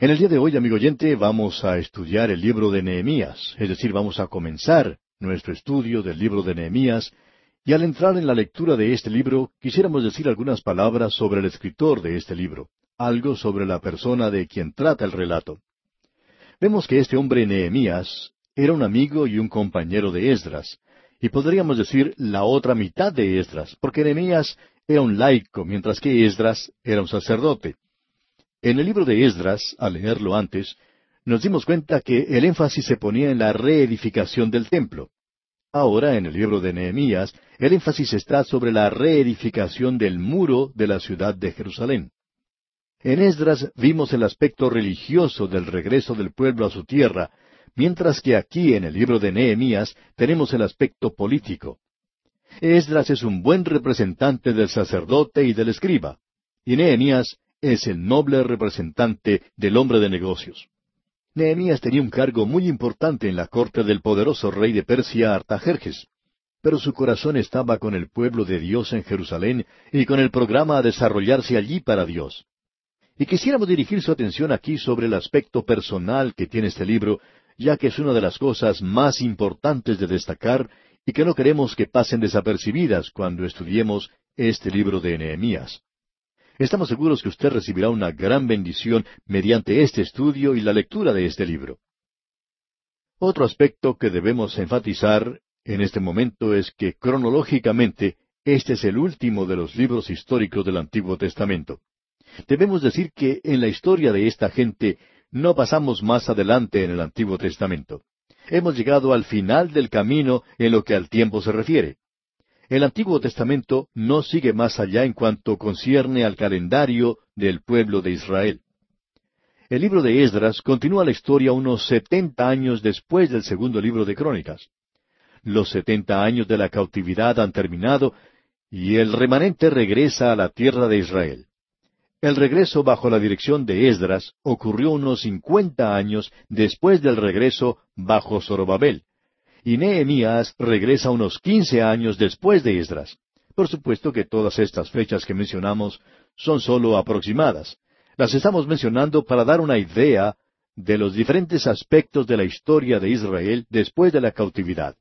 En el día de hoy, amigo oyente, vamos a estudiar el libro de Nehemías, es decir, vamos a comenzar nuestro estudio del libro de Nehemías, y al entrar en la lectura de este libro, quisiéramos decir algunas palabras sobre el escritor de este libro, algo sobre la persona de quien trata el relato. Vemos que este hombre Nehemías era un amigo y un compañero de Esdras, y podríamos decir la otra mitad de Esdras, porque Nehemías era un laico, mientras que Esdras era un sacerdote. En el libro de Esdras, al leerlo antes, nos dimos cuenta que el énfasis se ponía en la reedificación del templo. Ahora, en el libro de Nehemías, el énfasis está sobre la reedificación del muro de la ciudad de Jerusalén. En Esdras vimos el aspecto religioso del regreso del pueblo a su tierra, mientras que aquí en el libro de Nehemías tenemos el aspecto político. Esdras es un buen representante del sacerdote y del escriba, y Nehemías es el noble representante del hombre de negocios. Nehemías tenía un cargo muy importante en la corte del poderoso rey de Persia Artajerjes, pero su corazón estaba con el pueblo de Dios en Jerusalén y con el programa a desarrollarse allí para Dios. Y quisiéramos dirigir su atención aquí sobre el aspecto personal que tiene este libro, ya que es una de las cosas más importantes de destacar y que no queremos que pasen desapercibidas cuando estudiemos este libro de Nehemías. Estamos seguros que usted recibirá una gran bendición mediante este estudio y la lectura de este libro. Otro aspecto que debemos enfatizar en este momento es que cronológicamente este es el último de los libros históricos del Antiguo Testamento. Debemos decir que en la historia de esta gente no pasamos más adelante en el Antiguo Testamento. Hemos llegado al final del camino en lo que al tiempo se refiere. El Antiguo Testamento no sigue más allá en cuanto concierne al calendario del pueblo de Israel. El libro de Esdras continúa la historia unos setenta años después del segundo libro de Crónicas. Los setenta años de la cautividad han terminado y el remanente regresa a la tierra de Israel. El regreso bajo la dirección de Esdras ocurrió unos cincuenta años después del regreso bajo Zorobabel y Nehemías regresa unos quince años después de Esdras. Por supuesto que todas estas fechas que mencionamos son sólo aproximadas. Las estamos mencionando para dar una idea de los diferentes aspectos de la historia de Israel después de la cautividad.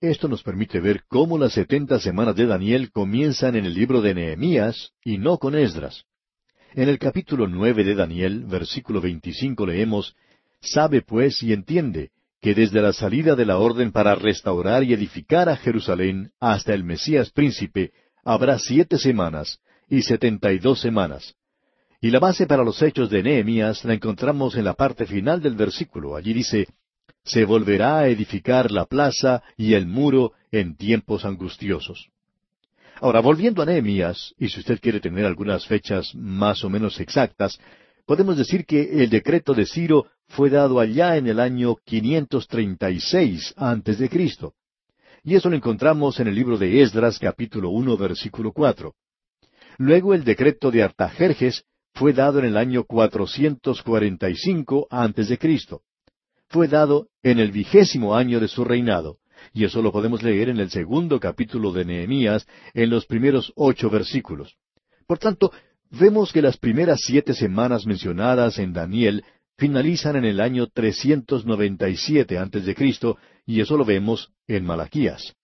Esto nos permite ver cómo las setenta semanas de Daniel comienzan en el libro de Nehemías y no con Esdras. En el capítulo nueve de Daniel, versículo veinticinco leemos Sabe pues y entiende que desde la salida de la orden para restaurar y edificar a Jerusalén hasta el Mesías príncipe habrá siete semanas y setenta y dos semanas. Y la base para los hechos de Nehemías la encontramos en la parte final del versículo. Allí dice, se volverá a edificar la plaza y el muro en tiempos angustiosos. Ahora, volviendo a Nehemías, y si usted quiere tener algunas fechas más o menos exactas, podemos decir que el decreto de Ciro fue dado allá en el año 536 antes de Cristo. Y eso lo encontramos en el libro de Esdras capítulo 1 versículo 4. Luego el decreto de Artajerjes fue dado en el año 445 antes de Cristo. Fue dado en el vigésimo año de su reinado, y eso lo podemos leer en el segundo capítulo de Nehemías, en los primeros ocho versículos. Por tanto, vemos que las primeras siete semanas mencionadas en Daniel finalizan en el año 397 antes de Cristo, y eso lo vemos en Malaquías.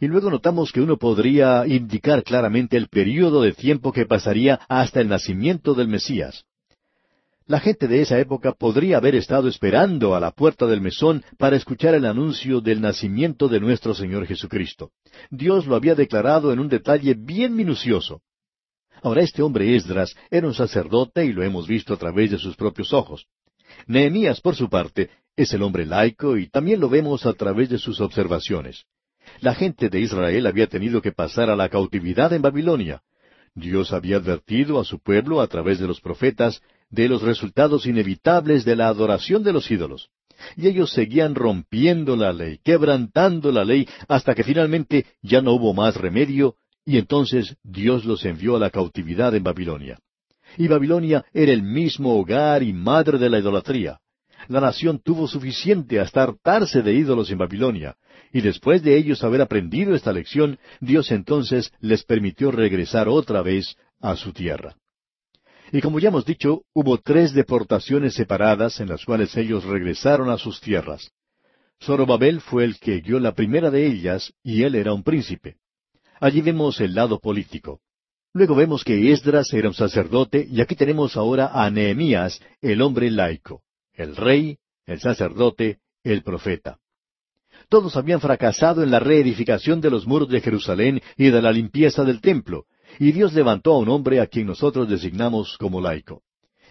Y luego notamos que uno podría indicar claramente el período de tiempo que pasaría hasta el nacimiento del Mesías. La gente de esa época podría haber estado esperando a la puerta del mesón para escuchar el anuncio del nacimiento de nuestro Señor Jesucristo. Dios lo había declarado en un detalle bien minucioso. Ahora este hombre Esdras era un sacerdote y lo hemos visto a través de sus propios ojos. Nehemías, por su parte, es el hombre laico y también lo vemos a través de sus observaciones. La gente de Israel había tenido que pasar a la cautividad en Babilonia. Dios había advertido a su pueblo a través de los profetas de los resultados inevitables de la adoración de los ídolos. Y ellos seguían rompiendo la ley, quebrantando la ley, hasta que finalmente ya no hubo más remedio y entonces Dios los envió a la cautividad en Babilonia. Y Babilonia era el mismo hogar y madre de la idolatría. La nación tuvo suficiente hasta hartarse de ídolos en Babilonia, y después de ellos haber aprendido esta lección, Dios entonces les permitió regresar otra vez a su tierra. Y como ya hemos dicho, hubo tres deportaciones separadas en las cuales ellos regresaron a sus tierras. Zorobabel fue el que guió la primera de ellas, y él era un príncipe. Allí vemos el lado político. Luego vemos que Esdras era un sacerdote, y aquí tenemos ahora a Nehemías, el hombre laico, el rey, el sacerdote, el profeta. Todos habían fracasado en la reedificación de los muros de Jerusalén y de la limpieza del templo, y Dios levantó a un hombre a quien nosotros designamos como laico.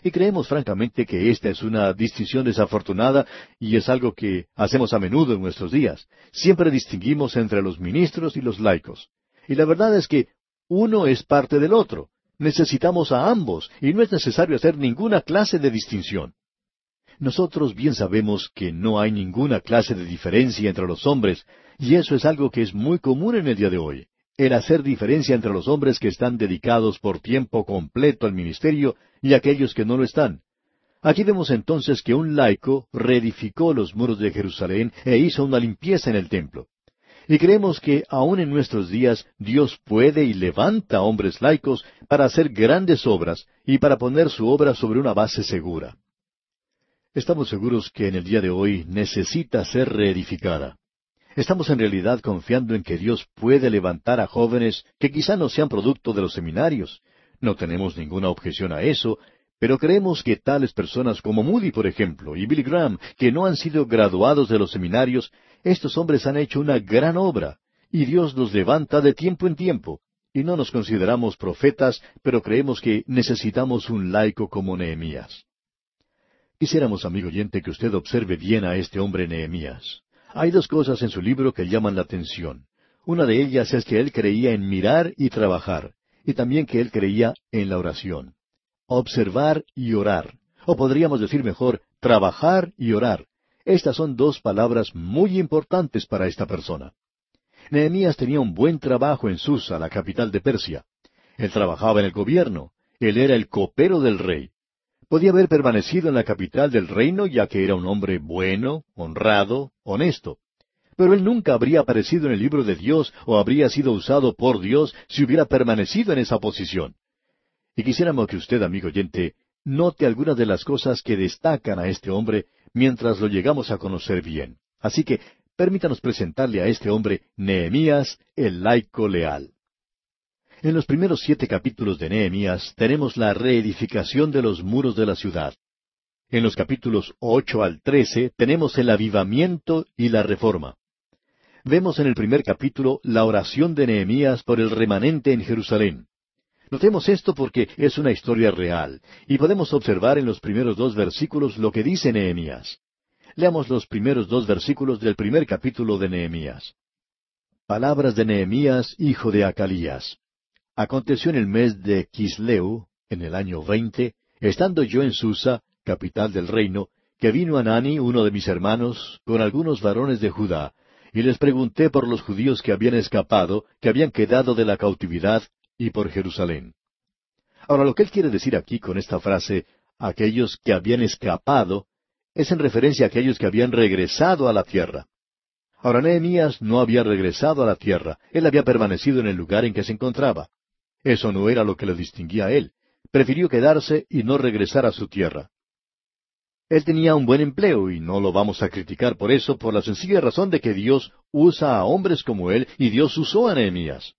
Y creemos francamente que esta es una distinción desafortunada y es algo que hacemos a menudo en nuestros días. Siempre distinguimos entre los ministros y los laicos. Y la verdad es que uno es parte del otro. Necesitamos a ambos y no es necesario hacer ninguna clase de distinción. Nosotros bien sabemos que no hay ninguna clase de diferencia entre los hombres, y eso es algo que es muy común en el día de hoy, el hacer diferencia entre los hombres que están dedicados por tiempo completo al ministerio y aquellos que no lo están. Aquí vemos entonces que un laico reedificó los muros de Jerusalén e hizo una limpieza en el templo. Y creemos que aún en nuestros días Dios puede y levanta hombres laicos para hacer grandes obras y para poner su obra sobre una base segura. Estamos seguros que en el día de hoy necesita ser reedificada. Estamos en realidad confiando en que Dios puede levantar a jóvenes que quizá no sean producto de los seminarios. No tenemos ninguna objeción a eso, pero creemos que tales personas como Moody, por ejemplo, y Billy Graham, que no han sido graduados de los seminarios, estos hombres han hecho una gran obra, y Dios los levanta de tiempo en tiempo. Y no nos consideramos profetas, pero creemos que necesitamos un laico como Nehemías. Quisiéramos, amigo oyente, que usted observe bien a este hombre Nehemías. Hay dos cosas en su libro que llaman la atención. Una de ellas es que él creía en mirar y trabajar, y también que él creía en la oración. Observar y orar. O podríamos decir mejor, trabajar y orar. Estas son dos palabras muy importantes para esta persona. Nehemías tenía un buen trabajo en Susa, la capital de Persia. Él trabajaba en el gobierno. Él era el copero del rey. Podía haber permanecido en la capital del reino ya que era un hombre bueno, honrado, honesto. Pero él nunca habría aparecido en el libro de Dios o habría sido usado por Dios si hubiera permanecido en esa posición. Y quisiéramos que usted, amigo oyente, note algunas de las cosas que destacan a este hombre mientras lo llegamos a conocer bien. Así que permítanos presentarle a este hombre Nehemías, el laico leal. En los primeros siete capítulos de Nehemías tenemos la reedificación de los muros de la ciudad. En los capítulos ocho al trece tenemos el avivamiento y la reforma. Vemos en el primer capítulo la oración de Nehemías por el remanente en Jerusalén. Notemos esto porque es una historia real, y podemos observar en los primeros dos versículos lo que dice Nehemías. Leamos los primeros dos versículos del primer capítulo de Nehemías. Palabras de Nehemías, hijo de Acalías. Aconteció en el mes de Quisleu, en el año veinte, estando yo en Susa, capital del reino, que vino Anani, uno de mis hermanos, con algunos varones de Judá, y les pregunté por los judíos que habían escapado, que habían quedado de la cautividad, y por Jerusalén. Ahora, lo que él quiere decir aquí con esta frase, aquellos que habían escapado, es en referencia a aquellos que habían regresado a la tierra. Ahora, Nehemías no había regresado a la tierra, él había permanecido en el lugar en que se encontraba. Eso no era lo que le distinguía a él. Prefirió quedarse y no regresar a su tierra. Él tenía un buen empleo y no lo vamos a criticar por eso, por la sencilla razón de que Dios usa a hombres como él y Dios usó a Nehemías.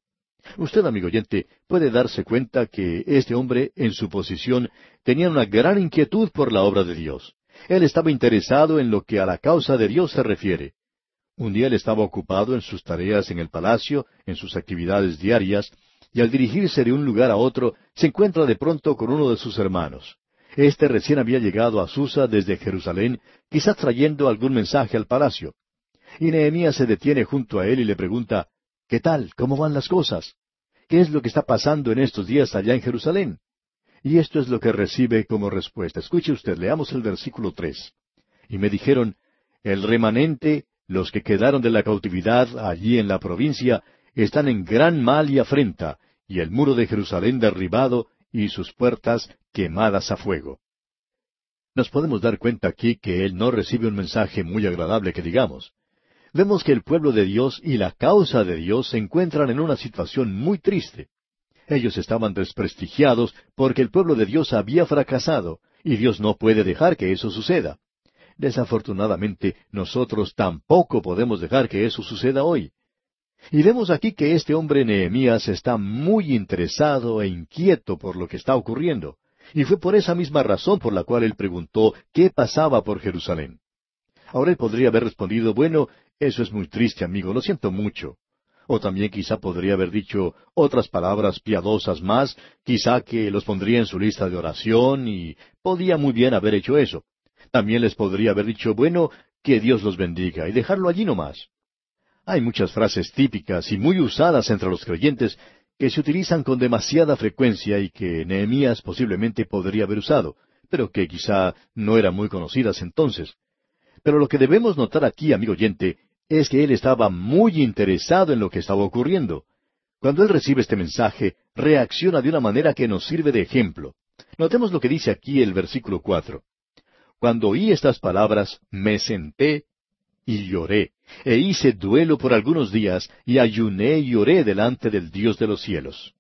Usted, amigo oyente, puede darse cuenta que este hombre, en su posición, tenía una gran inquietud por la obra de Dios. Él estaba interesado en lo que a la causa de Dios se refiere. Un día él estaba ocupado en sus tareas en el palacio, en sus actividades diarias, y al dirigirse de un lugar a otro, se encuentra de pronto con uno de sus hermanos. Este recién había llegado a Susa desde Jerusalén, quizás trayendo algún mensaje al palacio. Y Nehemías se detiene junto a él y le pregunta, ¿Qué tal? ¿Cómo van las cosas? ¿Qué es lo que está pasando en estos días allá en Jerusalén? Y esto es lo que recibe como respuesta. Escuche usted, leamos el versículo tres. Y me dijeron, el remanente, los que quedaron de la cautividad allí en la provincia, están en gran mal y afrenta, y el muro de Jerusalén derribado, y sus puertas quemadas a fuego. Nos podemos dar cuenta aquí que él no recibe un mensaje muy agradable que digamos. Vemos que el pueblo de Dios y la causa de Dios se encuentran en una situación muy triste. Ellos estaban desprestigiados porque el pueblo de Dios había fracasado, y Dios no puede dejar que eso suceda. Desafortunadamente, nosotros tampoco podemos dejar que eso suceda hoy. Y vemos aquí que este hombre Nehemías está muy interesado e inquieto por lo que está ocurriendo. Y fue por esa misma razón por la cual él preguntó qué pasaba por Jerusalén. Ahora él podría haber respondido, bueno, eso es muy triste, amigo, lo siento mucho. O también quizá podría haber dicho otras palabras piadosas más, quizá que los pondría en su lista de oración y podía muy bien haber hecho eso. También les podría haber dicho, bueno, que Dios los bendiga y dejarlo allí nomás. Hay muchas frases típicas y muy usadas entre los creyentes que se utilizan con demasiada frecuencia y que Nehemías posiblemente podría haber usado, pero que quizá no eran muy conocidas entonces. Pero lo que debemos notar aquí, amigo oyente, es que él estaba muy interesado en lo que estaba ocurriendo. Cuando él recibe este mensaje, reacciona de una manera que nos sirve de ejemplo. Notemos lo que dice aquí el versículo cuatro. Cuando oí estas palabras, me senté y lloré, e hice duelo por algunos días, y ayuné y oré delante del Dios de los cielos.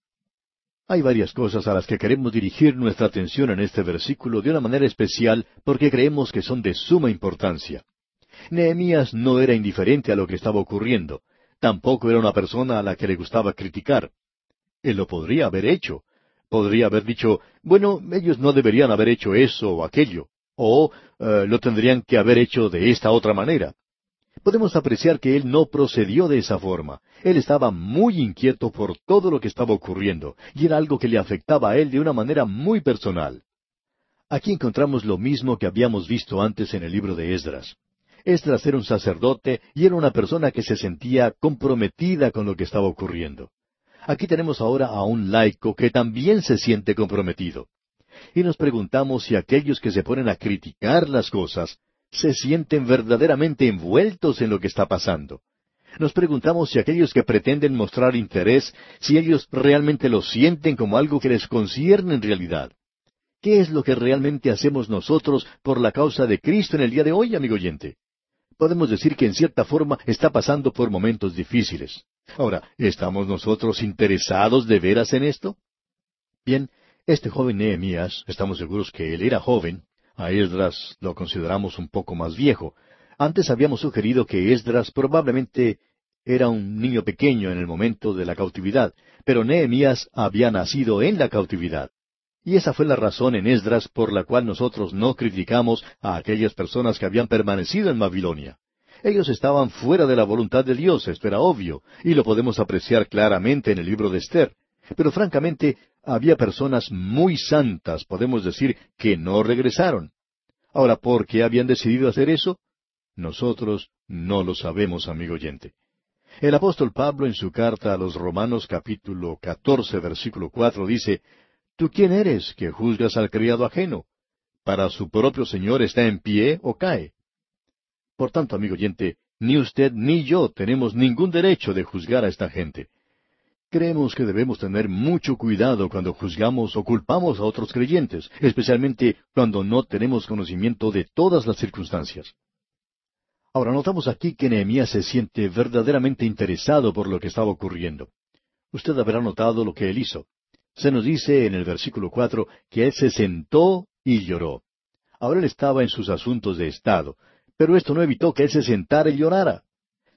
Hay varias cosas a las que queremos dirigir nuestra atención en este versículo de una manera especial porque creemos que son de suma importancia. Nehemías no era indiferente a lo que estaba ocurriendo, tampoco era una persona a la que le gustaba criticar. Él lo podría haber hecho. Podría haber dicho, bueno, ellos no deberían haber hecho eso o aquello, o eh, lo tendrían que haber hecho de esta otra manera podemos apreciar que él no procedió de esa forma. Él estaba muy inquieto por todo lo que estaba ocurriendo, y era algo que le afectaba a él de una manera muy personal. Aquí encontramos lo mismo que habíamos visto antes en el libro de Esdras. Esdras era un sacerdote y era una persona que se sentía comprometida con lo que estaba ocurriendo. Aquí tenemos ahora a un laico que también se siente comprometido. Y nos preguntamos si aquellos que se ponen a criticar las cosas se sienten verdaderamente envueltos en lo que está pasando. Nos preguntamos si aquellos que pretenden mostrar interés, si ellos realmente lo sienten como algo que les concierne en realidad. ¿Qué es lo que realmente hacemos nosotros por la causa de Cristo en el día de hoy, amigo oyente? Podemos decir que en cierta forma está pasando por momentos difíciles. Ahora, ¿estamos nosotros interesados de veras en esto? Bien, este joven Nehemías, estamos seguros que él era joven, a Esdras lo consideramos un poco más viejo. Antes habíamos sugerido que Esdras probablemente era un niño pequeño en el momento de la cautividad, pero Nehemías había nacido en la cautividad. Y esa fue la razón en Esdras por la cual nosotros no criticamos a aquellas personas que habían permanecido en Babilonia. Ellos estaban fuera de la voluntad de Dios, esto era obvio, y lo podemos apreciar claramente en el libro de Esther. Pero francamente, había personas muy santas, podemos decir, que no regresaron. Ahora, ¿por qué habían decidido hacer eso? Nosotros no lo sabemos, amigo oyente. El apóstol Pablo en su carta a los Romanos capítulo catorce versículo cuatro dice, ¿Tú quién eres que juzgas al criado ajeno? ¿Para su propio Señor está en pie o cae? Por tanto, amigo oyente, ni usted ni yo tenemos ningún derecho de juzgar a esta gente. Creemos que debemos tener mucho cuidado cuando juzgamos o culpamos a otros creyentes, especialmente cuando no tenemos conocimiento de todas las circunstancias. Ahora notamos aquí que Nehemías se siente verdaderamente interesado por lo que estaba ocurriendo. Usted habrá notado lo que él hizo. Se nos dice en el versículo cuatro que él se sentó y lloró. Ahora él estaba en sus asuntos de Estado, pero esto no evitó que él se sentara y llorara.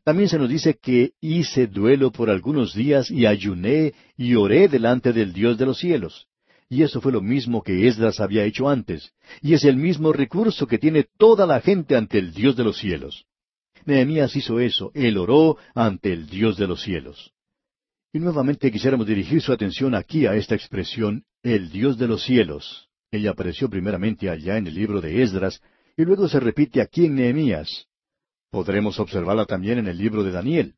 También se nos dice que hice duelo por algunos días y ayuné y oré delante del Dios de los cielos. Y eso fue lo mismo que Esdras había hecho antes, y es el mismo recurso que tiene toda la gente ante el Dios de los cielos. Nehemías hizo eso, él oró ante el Dios de los cielos. Y nuevamente quisiéramos dirigir su atención aquí a esta expresión, el Dios de los cielos. Ella apareció primeramente allá en el libro de Esdras, y luego se repite aquí en Nehemías. Podremos observarla también en el libro de Daniel.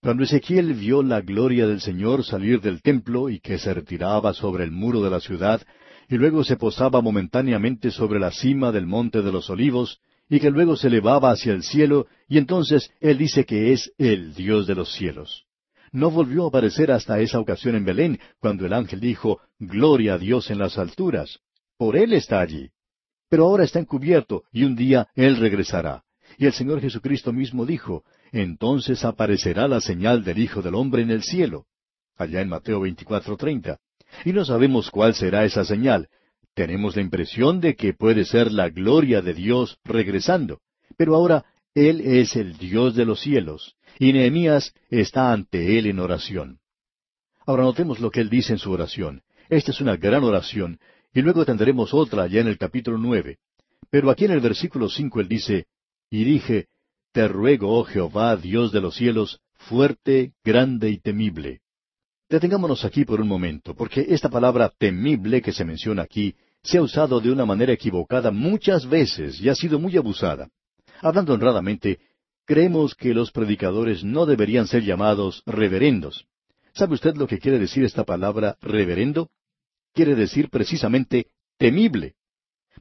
Cuando Ezequiel vio la gloria del Señor salir del templo y que se retiraba sobre el muro de la ciudad, y luego se posaba momentáneamente sobre la cima del monte de los olivos, y que luego se elevaba hacia el cielo, y entonces él dice que es el Dios de los cielos. No volvió a aparecer hasta esa ocasión en Belén, cuando el ángel dijo, Gloria a Dios en las alturas. Por él está allí. Pero ahora está encubierto, y un día él regresará. Y el Señor Jesucristo mismo dijo, entonces aparecerá la señal del Hijo del Hombre en el cielo. allá en Mateo 24:30. Y no sabemos cuál será esa señal. Tenemos la impresión de que puede ser la gloria de Dios regresando. Pero ahora Él es el Dios de los cielos, y Nehemías está ante Él en oración. Ahora notemos lo que Él dice en su oración. Esta es una gran oración, y luego tendremos otra allá en el capítulo nueve. Pero aquí en el versículo cinco Él dice, Y dije, Te ruego, oh Jehová, Dios de los cielos, fuerte, grande y temible. Detengámonos aquí por un momento, porque esta palabra temible que se menciona aquí se ha usado de una manera equivocada muchas veces y ha sido muy abusada. Hablando honradamente, creemos que los predicadores no deberían ser llamados reverendos. ¿Sabe usted lo que quiere decir esta palabra reverendo? Quiere decir precisamente temible.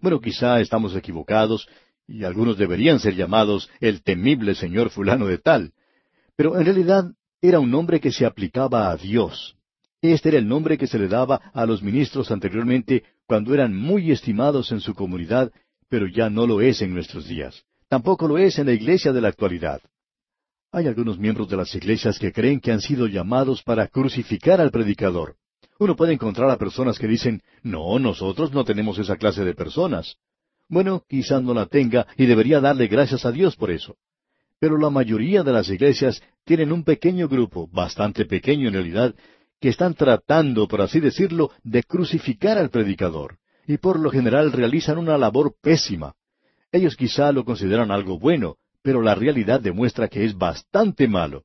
Bueno, quizá estamos equivocados y algunos deberían ser llamados el temible señor fulano de tal. Pero en realidad era un nombre que se aplicaba a Dios. Este era el nombre que se le daba a los ministros anteriormente cuando eran muy estimados en su comunidad, pero ya no lo es en nuestros días. Tampoco lo es en la iglesia de la actualidad. Hay algunos miembros de las iglesias que creen que han sido llamados para crucificar al predicador. Uno puede encontrar a personas que dicen, no, nosotros no tenemos esa clase de personas. Bueno, quizás no la tenga y debería darle gracias a Dios por eso. Pero la mayoría de las iglesias tienen un pequeño grupo, bastante pequeño en realidad, que están tratando, por así decirlo, de crucificar al predicador, y por lo general realizan una labor pésima. Ellos quizá lo consideran algo bueno, pero la realidad demuestra que es bastante malo.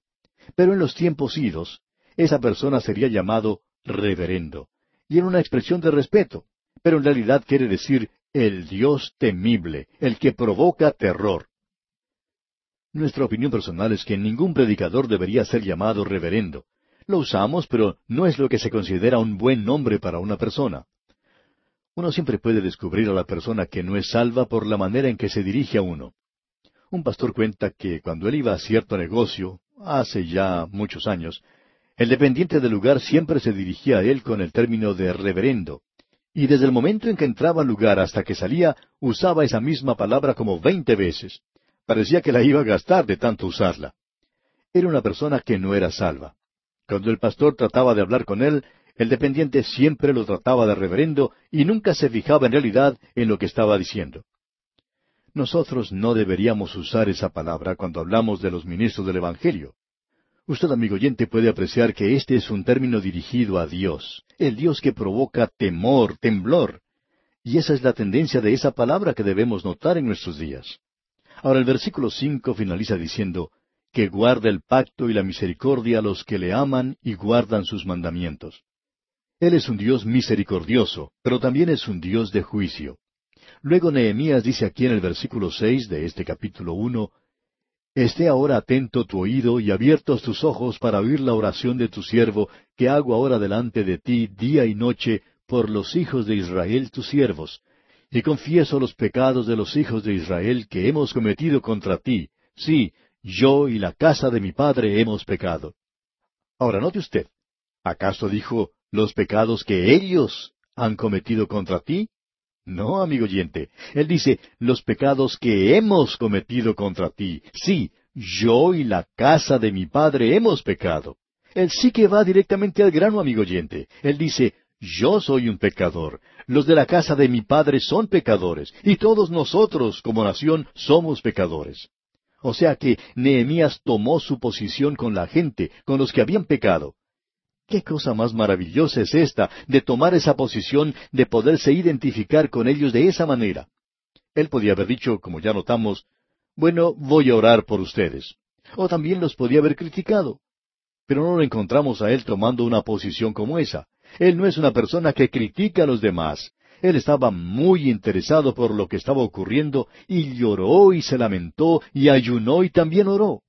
Pero en los tiempos idos, esa persona sería llamado reverendo, y en una expresión de respeto, pero en realidad quiere decir el Dios temible, el que provoca terror. Nuestra opinión personal es que ningún predicador debería ser llamado reverendo. Lo usamos, pero no es lo que se considera un buen nombre para una persona. Uno siempre puede descubrir a la persona que no es salva por la manera en que se dirige a uno. Un pastor cuenta que cuando él iba a cierto negocio, hace ya muchos años, el dependiente del lugar siempre se dirigía a él con el término de reverendo, y desde el momento en que entraba al lugar hasta que salía, usaba esa misma palabra como veinte veces. Parecía que la iba a gastar de tanto usarla. Era una persona que no era salva. Cuando el pastor trataba de hablar con él, el dependiente siempre lo trataba de reverendo y nunca se fijaba en realidad en lo que estaba diciendo. Nosotros no deberíamos usar esa palabra cuando hablamos de los ministros del Evangelio. Usted, amigo oyente, puede apreciar que este es un término dirigido a Dios, el Dios que provoca temor, temblor. Y esa es la tendencia de esa palabra que debemos notar en nuestros días. Ahora el versículo cinco finaliza diciendo, que guarda el pacto y la misericordia a los que le aman y guardan sus mandamientos. Él es un Dios misericordioso, pero también es un Dios de juicio. Luego Nehemías dice aquí en el versículo seis de este capítulo uno, Esté ahora atento tu oído y abiertos tus ojos para oír la oración de tu siervo, que hago ahora delante de ti día y noche por los hijos de Israel tus siervos, y confieso los pecados de los hijos de Israel que hemos cometido contra ti. Sí, yo y la casa de mi padre hemos pecado. Ahora note usted, ¿acaso dijo los pecados que ellos han cometido contra ti? No, amigo oyente. Él dice, los pecados que hemos cometido contra ti. Sí, yo y la casa de mi padre hemos pecado. Él sí que va directamente al grano, amigo oyente. Él dice, yo soy un pecador, los de la casa de mi padre son pecadores, y todos nosotros como nación somos pecadores. O sea que Nehemías tomó su posición con la gente, con los que habían pecado. ¿Qué cosa más maravillosa es esta de tomar esa posición, de poderse identificar con ellos de esa manera? Él podía haber dicho, como ya notamos, bueno, voy a orar por ustedes. O también los podía haber criticado. Pero no lo encontramos a él tomando una posición como esa. Él no es una persona que critica a los demás. Él estaba muy interesado por lo que estaba ocurriendo y lloró y se lamentó y ayunó y también oró.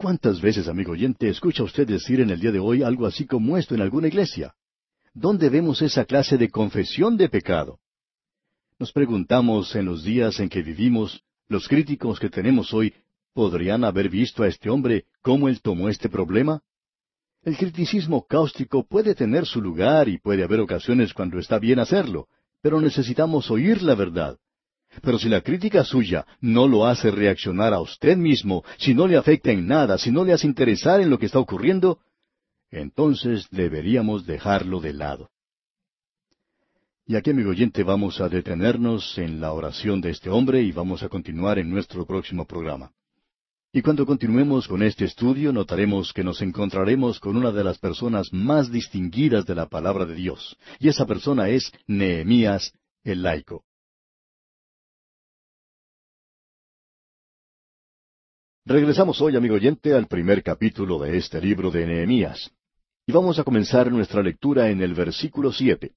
¿Cuántas veces, amigo oyente, escucha usted decir en el día de hoy algo así como esto en alguna iglesia? ¿Dónde vemos esa clase de confesión de pecado? Nos preguntamos en los días en que vivimos, los críticos que tenemos hoy, ¿podrían haber visto a este hombre cómo él tomó este problema? El criticismo cáustico puede tener su lugar y puede haber ocasiones cuando está bien hacerlo, pero necesitamos oír la verdad. Pero si la crítica suya no lo hace reaccionar a usted mismo, si no le afecta en nada, si no le hace interesar en lo que está ocurriendo, entonces deberíamos dejarlo de lado. Y aquí, amigo oyente, vamos a detenernos en la oración de este hombre y vamos a continuar en nuestro próximo programa. Y cuando continuemos con este estudio, notaremos que nos encontraremos con una de las personas más distinguidas de la palabra de Dios, y esa persona es Nehemías el laico. Regresamos hoy, amigo oyente, al primer capítulo de este libro de Nehemías. Y vamos a comenzar nuestra lectura en el versículo siete.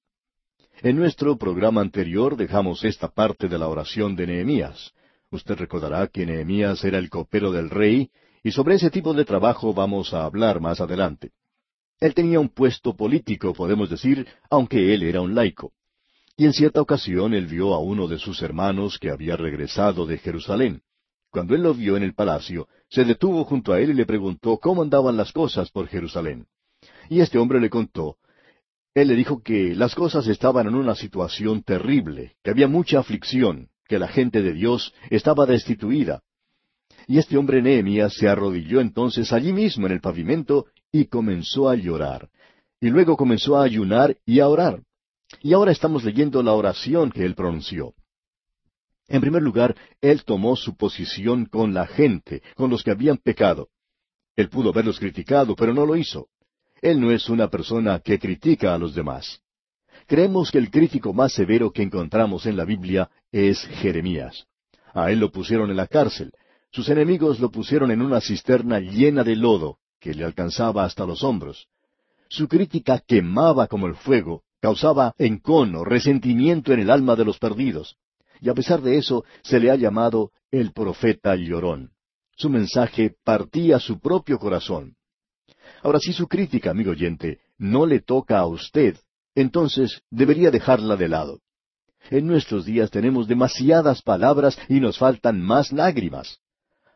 En nuestro programa anterior dejamos esta parte de la oración de Nehemías. Usted recordará que Nehemías era el copero del rey, y sobre ese tipo de trabajo vamos a hablar más adelante. Él tenía un puesto político, podemos decir, aunque él era un laico. Y en cierta ocasión él vio a uno de sus hermanos que había regresado de Jerusalén. Cuando él lo vio en el palacio, se detuvo junto a él y le preguntó cómo andaban las cosas por Jerusalén. Y este hombre le contó. Él le dijo que las cosas estaban en una situación terrible, que había mucha aflicción, que la gente de Dios estaba destituida. Y este hombre Nehemías se arrodilló entonces allí mismo en el pavimento y comenzó a llorar. Y luego comenzó a ayunar y a orar. Y ahora estamos leyendo la oración que él pronunció. En primer lugar, él tomó su posición con la gente, con los que habían pecado. Él pudo haberlos criticado, pero no lo hizo. Él no es una persona que critica a los demás. Creemos que el crítico más severo que encontramos en la Biblia es Jeremías. A él lo pusieron en la cárcel. Sus enemigos lo pusieron en una cisterna llena de lodo, que le alcanzaba hasta los hombros. Su crítica quemaba como el fuego, causaba encono, resentimiento en el alma de los perdidos y a pesar de eso se le ha llamado el profeta llorón. Su mensaje partía su propio corazón. Ahora, si su crítica, amigo oyente, no le toca a usted, entonces debería dejarla de lado. En nuestros días tenemos demasiadas palabras y nos faltan más lágrimas.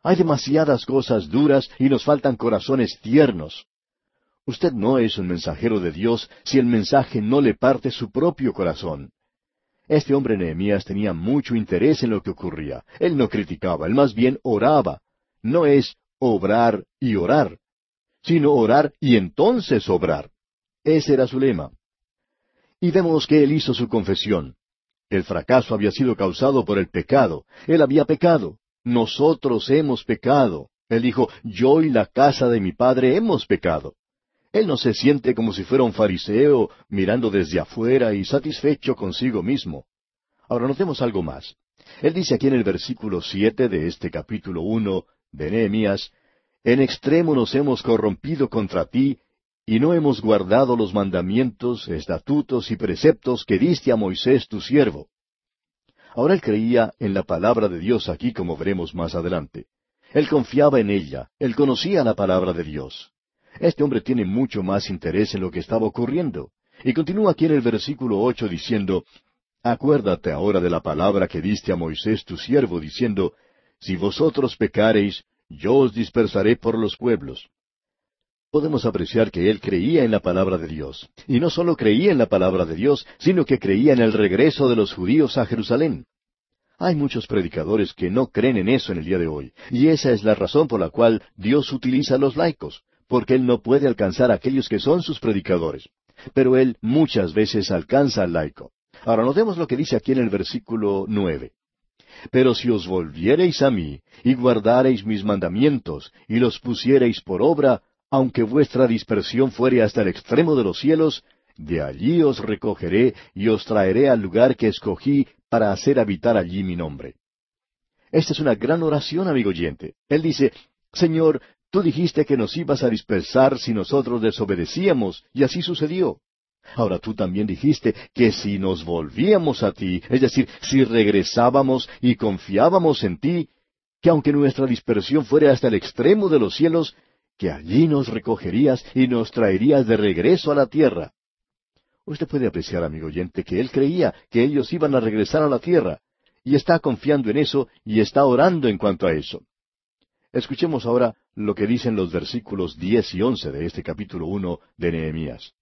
Hay demasiadas cosas duras y nos faltan corazones tiernos. Usted no es un mensajero de Dios si el mensaje no le parte su propio corazón. Este hombre Nehemías tenía mucho interés en lo que ocurría. Él no criticaba, él más bien oraba. No es obrar y orar, sino orar y entonces obrar. Ese era su lema. Y vemos que él hizo su confesión. El fracaso había sido causado por el pecado. Él había pecado. Nosotros hemos pecado. Él dijo, yo y la casa de mi padre hemos pecado. Él no se siente como si fuera un fariseo mirando desde afuera y satisfecho consigo mismo. Ahora notemos algo más. Él dice aquí en el versículo siete de este capítulo uno de Nehemías, En extremo nos hemos corrompido contra ti, y no hemos guardado los mandamientos, estatutos y preceptos que diste a Moisés tu siervo. Ahora él creía en la palabra de Dios aquí como veremos más adelante. Él confiaba en ella, él conocía la palabra de Dios. Este hombre tiene mucho más interés en lo que estaba ocurriendo. Y continúa aquí en el versículo ocho diciendo, Acuérdate ahora de la palabra que diste a Moisés tu siervo, diciendo, Si vosotros pecareis, yo os dispersaré por los pueblos. Podemos apreciar que él creía en la palabra de Dios. Y no solo creía en la palabra de Dios, sino que creía en el regreso de los judíos a Jerusalén. Hay muchos predicadores que no creen en eso en el día de hoy, y esa es la razón por la cual Dios utiliza a los laicos porque Él no puede alcanzar a aquellos que son sus predicadores. Pero Él muchas veces alcanza al laico. Ahora notemos lo que dice aquí en el versículo nueve. Pero si os volviereis a mí, y guardareis mis mandamientos, y los pusiereis por obra, aunque vuestra dispersión fuere hasta el extremo de los cielos, de allí os recogeré y os traeré al lugar que escogí para hacer habitar allí mi nombre. Esta es una gran oración, amigo oyente. Él dice, Señor, Tú dijiste que nos ibas a dispersar si nosotros desobedecíamos, y así sucedió. Ahora tú también dijiste que si nos volvíamos a ti, es decir, si regresábamos y confiábamos en ti, que aunque nuestra dispersión fuera hasta el extremo de los cielos, que allí nos recogerías y nos traerías de regreso a la tierra. Usted puede apreciar, amigo oyente, que él creía que ellos iban a regresar a la tierra, y está confiando en eso y está orando en cuanto a eso. Escuchemos ahora lo que dicen los versículos diez y once de este capítulo uno de Nehemías.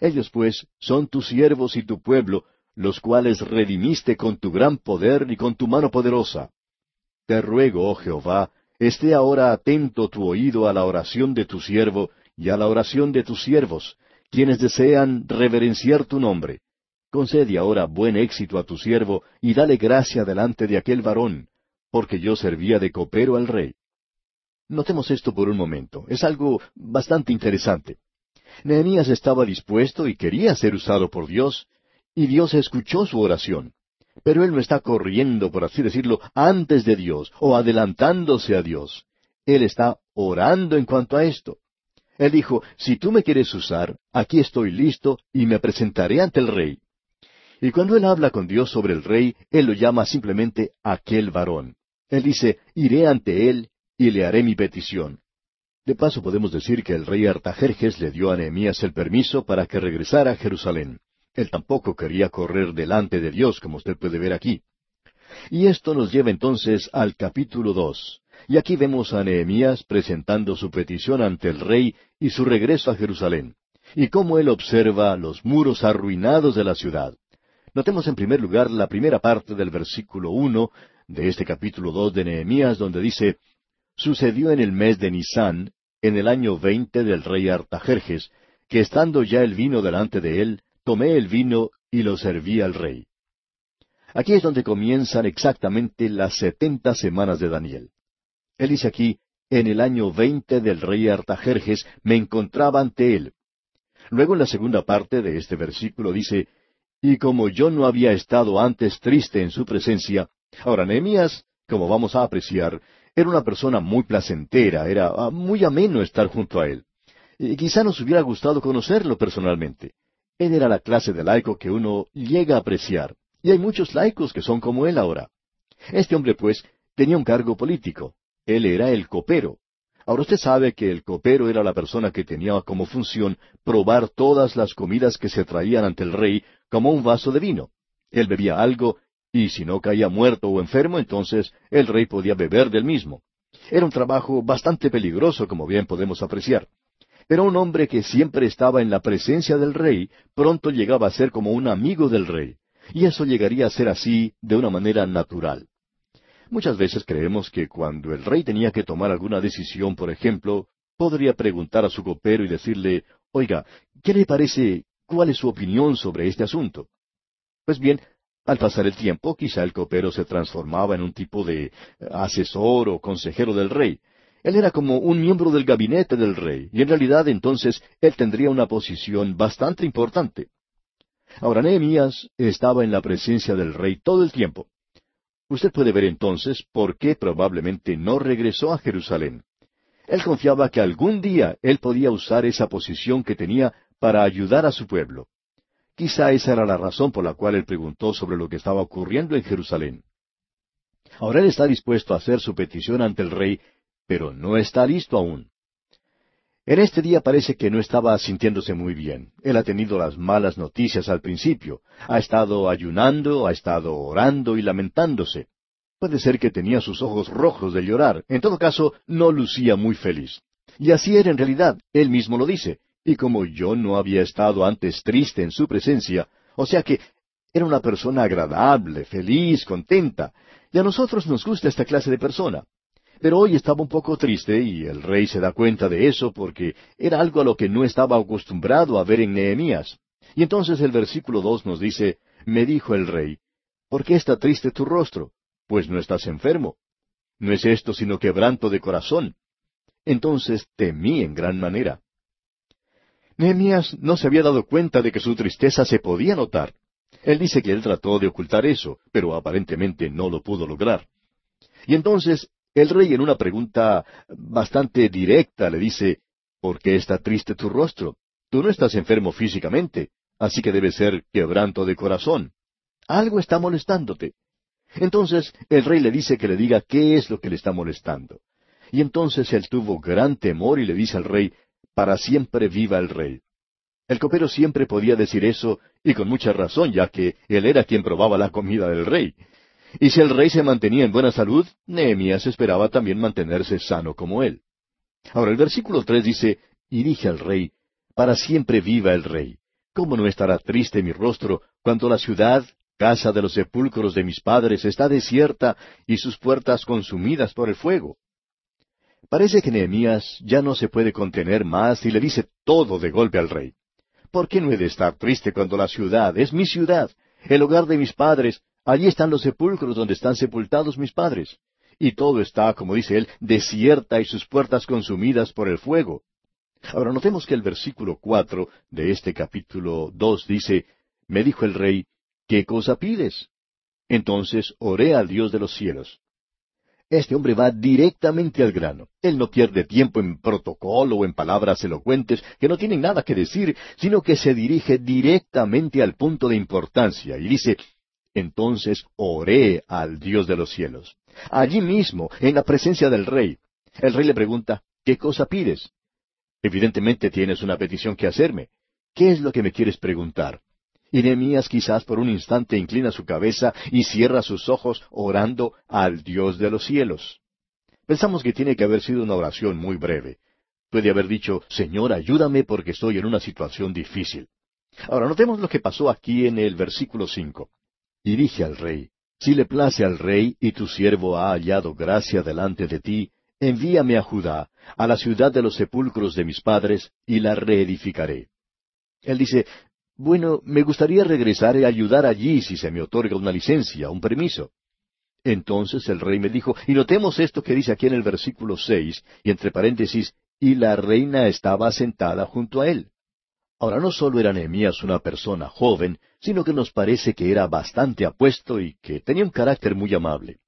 Ellos pues son tus siervos y tu pueblo, los cuales redimiste con tu gran poder y con tu mano poderosa. Te ruego, oh Jehová, esté ahora atento tu oído a la oración de tu siervo, y a la oración de tus siervos, quienes desean reverenciar tu nombre. Concede ahora buen éxito a tu siervo, y dale gracia delante de aquel varón, porque yo servía de copero al rey. Notemos esto por un momento. Es algo bastante interesante. Nehemías estaba dispuesto y quería ser usado por Dios, y Dios escuchó su oración. Pero él no está corriendo, por así decirlo, antes de Dios o adelantándose a Dios. Él está orando en cuanto a esto. Él dijo, si tú me quieres usar, aquí estoy listo y me presentaré ante el rey. Y cuando él habla con Dios sobre el rey, él lo llama simplemente aquel varón. Él dice, iré ante él y le haré mi petición. De paso podemos decir que el rey Artajerjes le dio a Nehemías el permiso para que regresara a Jerusalén. Él tampoco quería correr delante de Dios, como usted puede ver aquí. Y esto nos lleva entonces al capítulo dos. Y aquí vemos a Nehemías presentando su petición ante el rey y su regreso a Jerusalén, y cómo él observa los muros arruinados de la ciudad. Notemos en primer lugar la primera parte del versículo uno de este capítulo dos de Nehemías, donde dice Sucedió en el mes de Nisán, en el año veinte del rey Artajerjes, que estando ya el vino delante de él, tomé el vino y lo serví al rey. Aquí es donde comienzan exactamente las setenta semanas de Daniel. Él dice aquí, en el año veinte del rey Artajerjes me encontraba ante él. Luego en la segunda parte de este versículo dice, y como yo no había estado antes triste en su presencia, ahora Nehemías, como vamos a apreciar, era una persona muy placentera, era ah, muy ameno estar junto a él. Quizá nos hubiera gustado conocerlo personalmente. Él era la clase de laico que uno llega a apreciar, y hay muchos laicos que son como él ahora. Este hombre, pues, tenía un cargo político. Él era el copero. Ahora usted sabe que el copero era la persona que tenía como función probar todas las comidas que se traían ante el rey como un vaso de vino. Él bebía algo y si no caía muerto o enfermo, entonces el rey podía beber del mismo. Era un trabajo bastante peligroso, como bien podemos apreciar. Pero un hombre que siempre estaba en la presencia del rey, pronto llegaba a ser como un amigo del rey. Y eso llegaría a ser así de una manera natural. Muchas veces creemos que cuando el rey tenía que tomar alguna decisión, por ejemplo, podría preguntar a su copero y decirle, Oiga, ¿qué le parece? ¿Cuál es su opinión sobre este asunto? Pues bien, al pasar el tiempo, quizá el copero se transformaba en un tipo de asesor o consejero del rey. Él era como un miembro del gabinete del rey, y en realidad entonces él tendría una posición bastante importante. Ahora Nehemías estaba en la presencia del rey todo el tiempo. Usted puede ver entonces por qué probablemente no regresó a Jerusalén. Él confiaba que algún día él podía usar esa posición que tenía para ayudar a su pueblo. Quizá esa era la razón por la cual él preguntó sobre lo que estaba ocurriendo en Jerusalén. Ahora él está dispuesto a hacer su petición ante el rey, pero no está listo aún. En este día parece que no estaba sintiéndose muy bien. Él ha tenido las malas noticias al principio. Ha estado ayunando, ha estado orando y lamentándose. Puede ser que tenía sus ojos rojos de llorar. En todo caso, no lucía muy feliz. Y así era en realidad. Él mismo lo dice. Y como yo no había estado antes triste en su presencia, o sea que era una persona agradable, feliz, contenta, y a nosotros nos gusta esta clase de persona. Pero hoy estaba un poco triste y el rey se da cuenta de eso porque era algo a lo que no estaba acostumbrado a ver en Nehemías. Y entonces el versículo dos nos dice, me dijo el rey, ¿por qué está triste tu rostro? Pues no estás enfermo. No es esto sino quebranto de corazón. Entonces temí en gran manera. Nehemías no se había dado cuenta de que su tristeza se podía notar. Él dice que él trató de ocultar eso, pero aparentemente no lo pudo lograr. Y entonces el rey en una pregunta bastante directa le dice, ¿por qué está triste tu rostro? Tú no estás enfermo físicamente, así que debe ser quebranto de corazón. Algo está molestándote. Entonces el rey le dice que le diga qué es lo que le está molestando. Y entonces él tuvo gran temor y le dice al rey, para siempre viva el rey. El copero siempre podía decir eso, y con mucha razón, ya que él era quien probaba la comida del rey. Y si el rey se mantenía en buena salud, Nehemías esperaba también mantenerse sano como él. Ahora el versículo tres dice, y dije al rey, para siempre viva el rey. ¿Cómo no estará triste mi rostro cuando la ciudad, casa de los sepulcros de mis padres, está desierta y sus puertas consumidas por el fuego? Parece que Nehemías ya no se puede contener más y le dice todo de golpe al rey. ¿Por qué no he de estar triste cuando la ciudad es mi ciudad, el hogar de mis padres, allí están los sepulcros donde están sepultados mis padres? Y todo está, como dice él, desierta y sus puertas consumidas por el fuego. Ahora notemos que el versículo cuatro de este capítulo dos dice, Me dijo el rey, ¿qué cosa pides? Entonces oré al Dios de los cielos. Este hombre va directamente al grano. Él no pierde tiempo en protocolo o en palabras elocuentes que no tienen nada que decir, sino que se dirige directamente al punto de importancia y dice, entonces oré al Dios de los cielos. Allí mismo, en la presencia del rey. El rey le pregunta, ¿qué cosa pides? Evidentemente tienes una petición que hacerme. ¿Qué es lo que me quieres preguntar? Y Nehemías quizás por un instante inclina su cabeza y cierra sus ojos orando al Dios de los cielos. Pensamos que tiene que haber sido una oración muy breve. Puede haber dicho, Señor, ayúdame porque estoy en una situación difícil. Ahora notemos lo que pasó aquí en el versículo cinco. Y dije al rey, Si le place al rey y tu siervo ha hallado gracia delante de ti, envíame a Judá, a la ciudad de los sepulcros de mis padres, y la reedificaré. Él dice, bueno, me gustaría regresar y ayudar allí si se me otorga una licencia, un permiso. Entonces el rey me dijo, y notemos esto que dice aquí en el versículo seis, y entre paréntesis, y la reina estaba sentada junto a él. Ahora no solo era Nehemías una persona joven, sino que nos parece que era bastante apuesto y que tenía un carácter muy amable.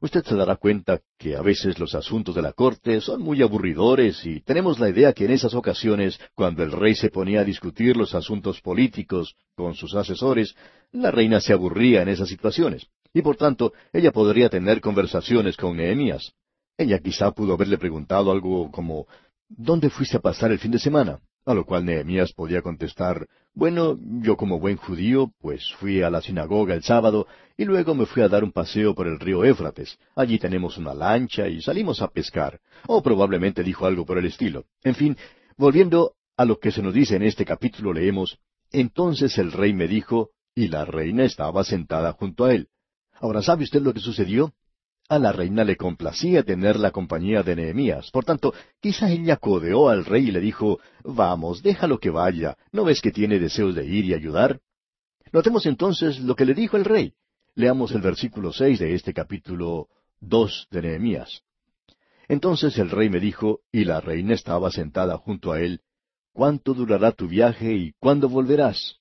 Usted se dará cuenta que a veces los asuntos de la corte son muy aburridores y tenemos la idea que en esas ocasiones, cuando el rey se ponía a discutir los asuntos políticos con sus asesores, la reina se aburría en esas situaciones y por tanto ella podría tener conversaciones con Nehemías. Ella quizá pudo haberle preguntado algo como ¿Dónde fuiste a pasar el fin de semana? A lo cual Nehemías podía contestar, bueno, yo como buen judío, pues fui a la sinagoga el sábado y luego me fui a dar un paseo por el río Éfrates. Allí tenemos una lancha y salimos a pescar. O probablemente dijo algo por el estilo. En fin, volviendo a lo que se nos dice en este capítulo, leemos, Entonces el rey me dijo, y la reina estaba sentada junto a él. Ahora, ¿sabe usted lo que sucedió? A la reina le complacía tener la compañía de Nehemías. Por tanto, quizá ella codeó al rey y le dijo, Vamos, déjalo que vaya. ¿No ves que tiene deseos de ir y ayudar? Notemos entonces lo que le dijo el rey. Leamos el versículo seis de este capítulo dos de Nehemías. Entonces el rey me dijo, y la reina estaba sentada junto a él, ¿Cuánto durará tu viaje y cuándo volverás?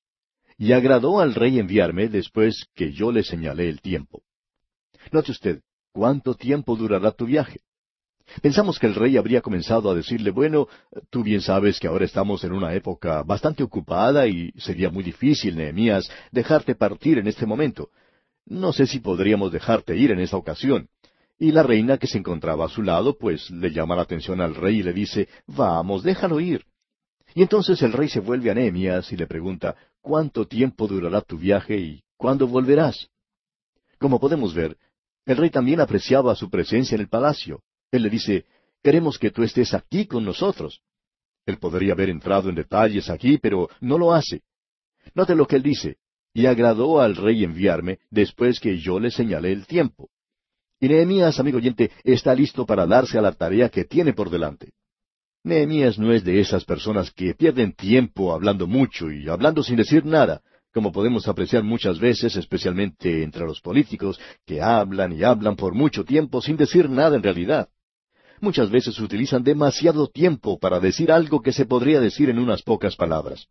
Y agradó al rey enviarme después que yo le señalé el tiempo. Note usted, ¿Cuánto tiempo durará tu viaje? Pensamos que el rey habría comenzado a decirle, bueno, tú bien sabes que ahora estamos en una época bastante ocupada y sería muy difícil, Nehemías, dejarte partir en este momento. No sé si podríamos dejarte ir en esta ocasión. Y la reina que se encontraba a su lado, pues le llama la atención al rey y le dice, vamos, déjalo ir. Y entonces el rey se vuelve a Nehemías y le pregunta, ¿cuánto tiempo durará tu viaje y cuándo volverás? Como podemos ver, el rey también apreciaba su presencia en el palacio. Él le dice, queremos que tú estés aquí con nosotros. Él podría haber entrado en detalles aquí, pero no lo hace. Note lo que él dice, y agradó al rey enviarme después que yo le señalé el tiempo. Y Nehemías, amigo oyente, está listo para darse a la tarea que tiene por delante. Nehemías no es de esas personas que pierden tiempo hablando mucho y hablando sin decir nada, como podemos apreciar muchas veces, especialmente entre los políticos, que hablan y hablan por mucho tiempo sin decir nada en realidad. Muchas veces utilizan demasiado tiempo para decir algo que se podría decir en unas pocas palabras.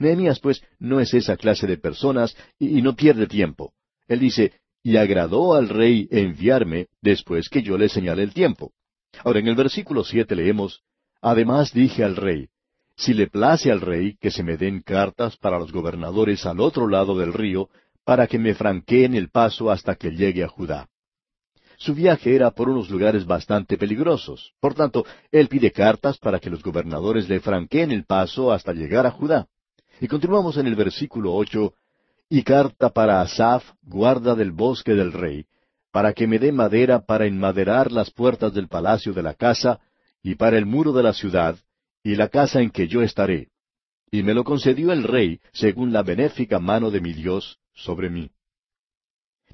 Nehemías, pues, no es esa clase de personas y, y no pierde tiempo. Él dice, y agradó al rey enviarme después que yo le señalé el tiempo. Ahora en el versículo siete leemos, Además dije al rey, si le place al rey que se me den cartas para los gobernadores al otro lado del río, para que me franqueen el paso hasta que llegue a Judá. Su viaje era por unos lugares bastante peligrosos. Por tanto, él pide cartas para que los gobernadores le franqueen el paso hasta llegar a Judá. Y continuamos en el versículo ocho, y carta para Asaf, guarda del bosque del rey, para que me dé madera para enmaderar las puertas del palacio de la casa, y para el muro de la ciudad, y la casa en que yo estaré. Y me lo concedió el rey, según la benéfica mano de mi Dios, sobre mí.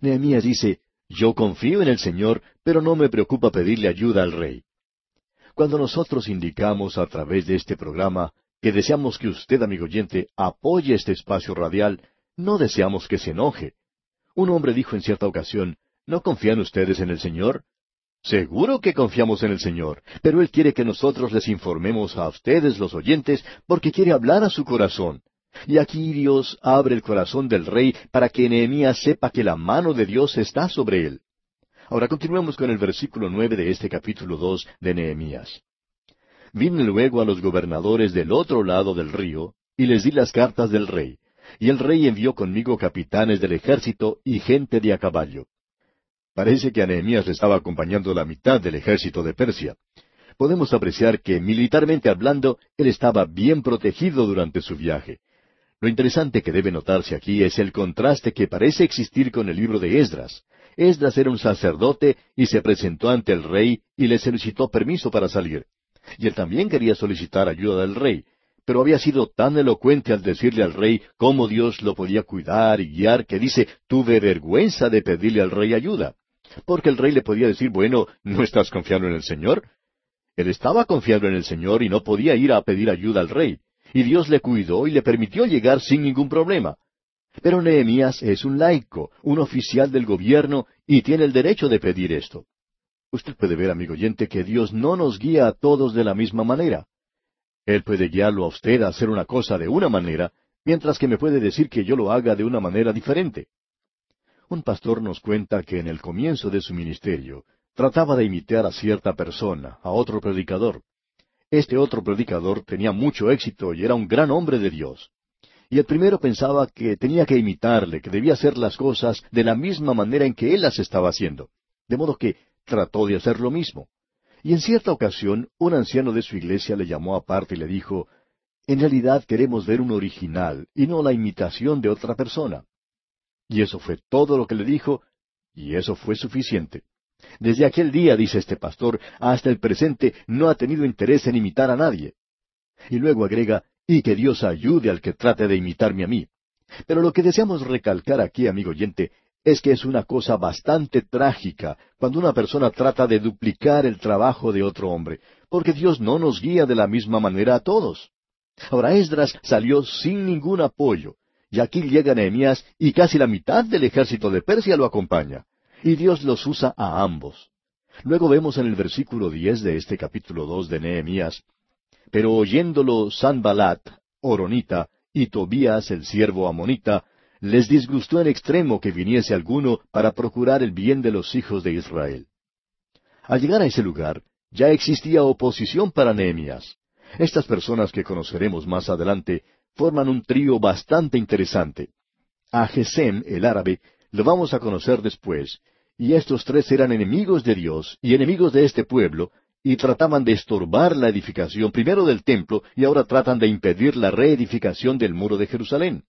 Nehemías dice, yo confío en el Señor, pero no me preocupa pedirle ayuda al rey. Cuando nosotros indicamos a través de este programa que deseamos que usted, amigo oyente, apoye este espacio radial, no deseamos que se enoje. Un hombre dijo en cierta ocasión, ¿no confían ustedes en el Señor? Seguro que confiamos en el Señor, pero Él quiere que nosotros les informemos a ustedes, los oyentes, porque quiere hablar a su corazón. Y aquí Dios abre el corazón del rey para que Nehemías sepa que la mano de Dios está sobre él. Ahora continuemos con el versículo nueve de este capítulo dos de Nehemías. Vine luego a los gobernadores del otro lado del río, y les di las cartas del rey, y el rey envió conmigo capitanes del ejército y gente de a caballo. Parece que a le estaba acompañando la mitad del ejército de Persia. Podemos apreciar que militarmente hablando, él estaba bien protegido durante su viaje. Lo interesante que debe notarse aquí es el contraste que parece existir con el libro de Esdras. Esdras era un sacerdote y se presentó ante el rey y le solicitó permiso para salir. Y él también quería solicitar ayuda del rey, pero había sido tan elocuente al decirle al rey cómo Dios lo podía cuidar y guiar que dice, tuve vergüenza de pedirle al rey ayuda. Porque el rey le podía decir, bueno, ¿no estás confiando en el Señor? Él estaba confiando en el Señor y no podía ir a pedir ayuda al rey y Dios le cuidó y le permitió llegar sin ningún problema. Pero Nehemías es un laico, un oficial del gobierno, y tiene el derecho de pedir esto. Usted puede ver, amigo oyente, que Dios no nos guía a todos de la misma manera. Él puede guiarlo a usted a hacer una cosa de una manera, mientras que me puede decir que yo lo haga de una manera diferente. Un pastor nos cuenta que en el comienzo de su ministerio trataba de imitar a cierta persona, a otro predicador. Este otro predicador tenía mucho éxito y era un gran hombre de Dios. Y el primero pensaba que tenía que imitarle, que debía hacer las cosas de la misma manera en que él las estaba haciendo. De modo que trató de hacer lo mismo. Y en cierta ocasión un anciano de su iglesia le llamó aparte y le dijo, En realidad queremos ver un original y no la imitación de otra persona. Y eso fue todo lo que le dijo, y eso fue suficiente. Desde aquel día, dice este pastor, hasta el presente no ha tenido interés en imitar a nadie. Y luego agrega, y que Dios ayude al que trate de imitarme a mí. Pero lo que deseamos recalcar aquí, amigo oyente, es que es una cosa bastante trágica cuando una persona trata de duplicar el trabajo de otro hombre, porque Dios no nos guía de la misma manera a todos. Ahora Esdras salió sin ningún apoyo, y aquí llega Nehemías y casi la mitad del ejército de Persia lo acompaña y Dios los usa a ambos. Luego vemos en el versículo diez de este capítulo dos de Nehemías, pero oyéndolo Sanbalat, Oronita, y Tobías, el siervo amonita, les disgustó en extremo que viniese alguno para procurar el bien de los hijos de Israel. Al llegar a ese lugar, ya existía oposición para Nehemías. Estas personas que conoceremos más adelante forman un trío bastante interesante. A Gesem, el árabe, lo vamos a conocer después. Y estos tres eran enemigos de Dios y enemigos de este pueblo, y trataban de estorbar la edificación primero del templo y ahora tratan de impedir la reedificación del muro de Jerusalén.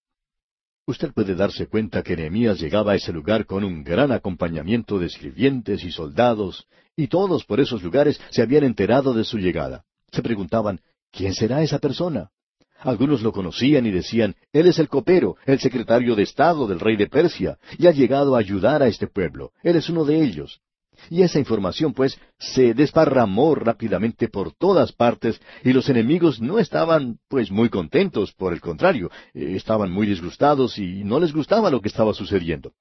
Usted puede darse cuenta que Nehemías llegaba a ese lugar con un gran acompañamiento de escribientes y soldados, y todos por esos lugares se habían enterado de su llegada. Se preguntaban, ¿quién será esa persona? Algunos lo conocían y decían, Él es el copero, el secretario de Estado del rey de Persia, y ha llegado a ayudar a este pueblo. Él es uno de ellos. Y esa información, pues, se desparramó rápidamente por todas partes, y los enemigos no estaban, pues, muy contentos, por el contrario, eh, estaban muy disgustados y no les gustaba lo que estaba sucediendo.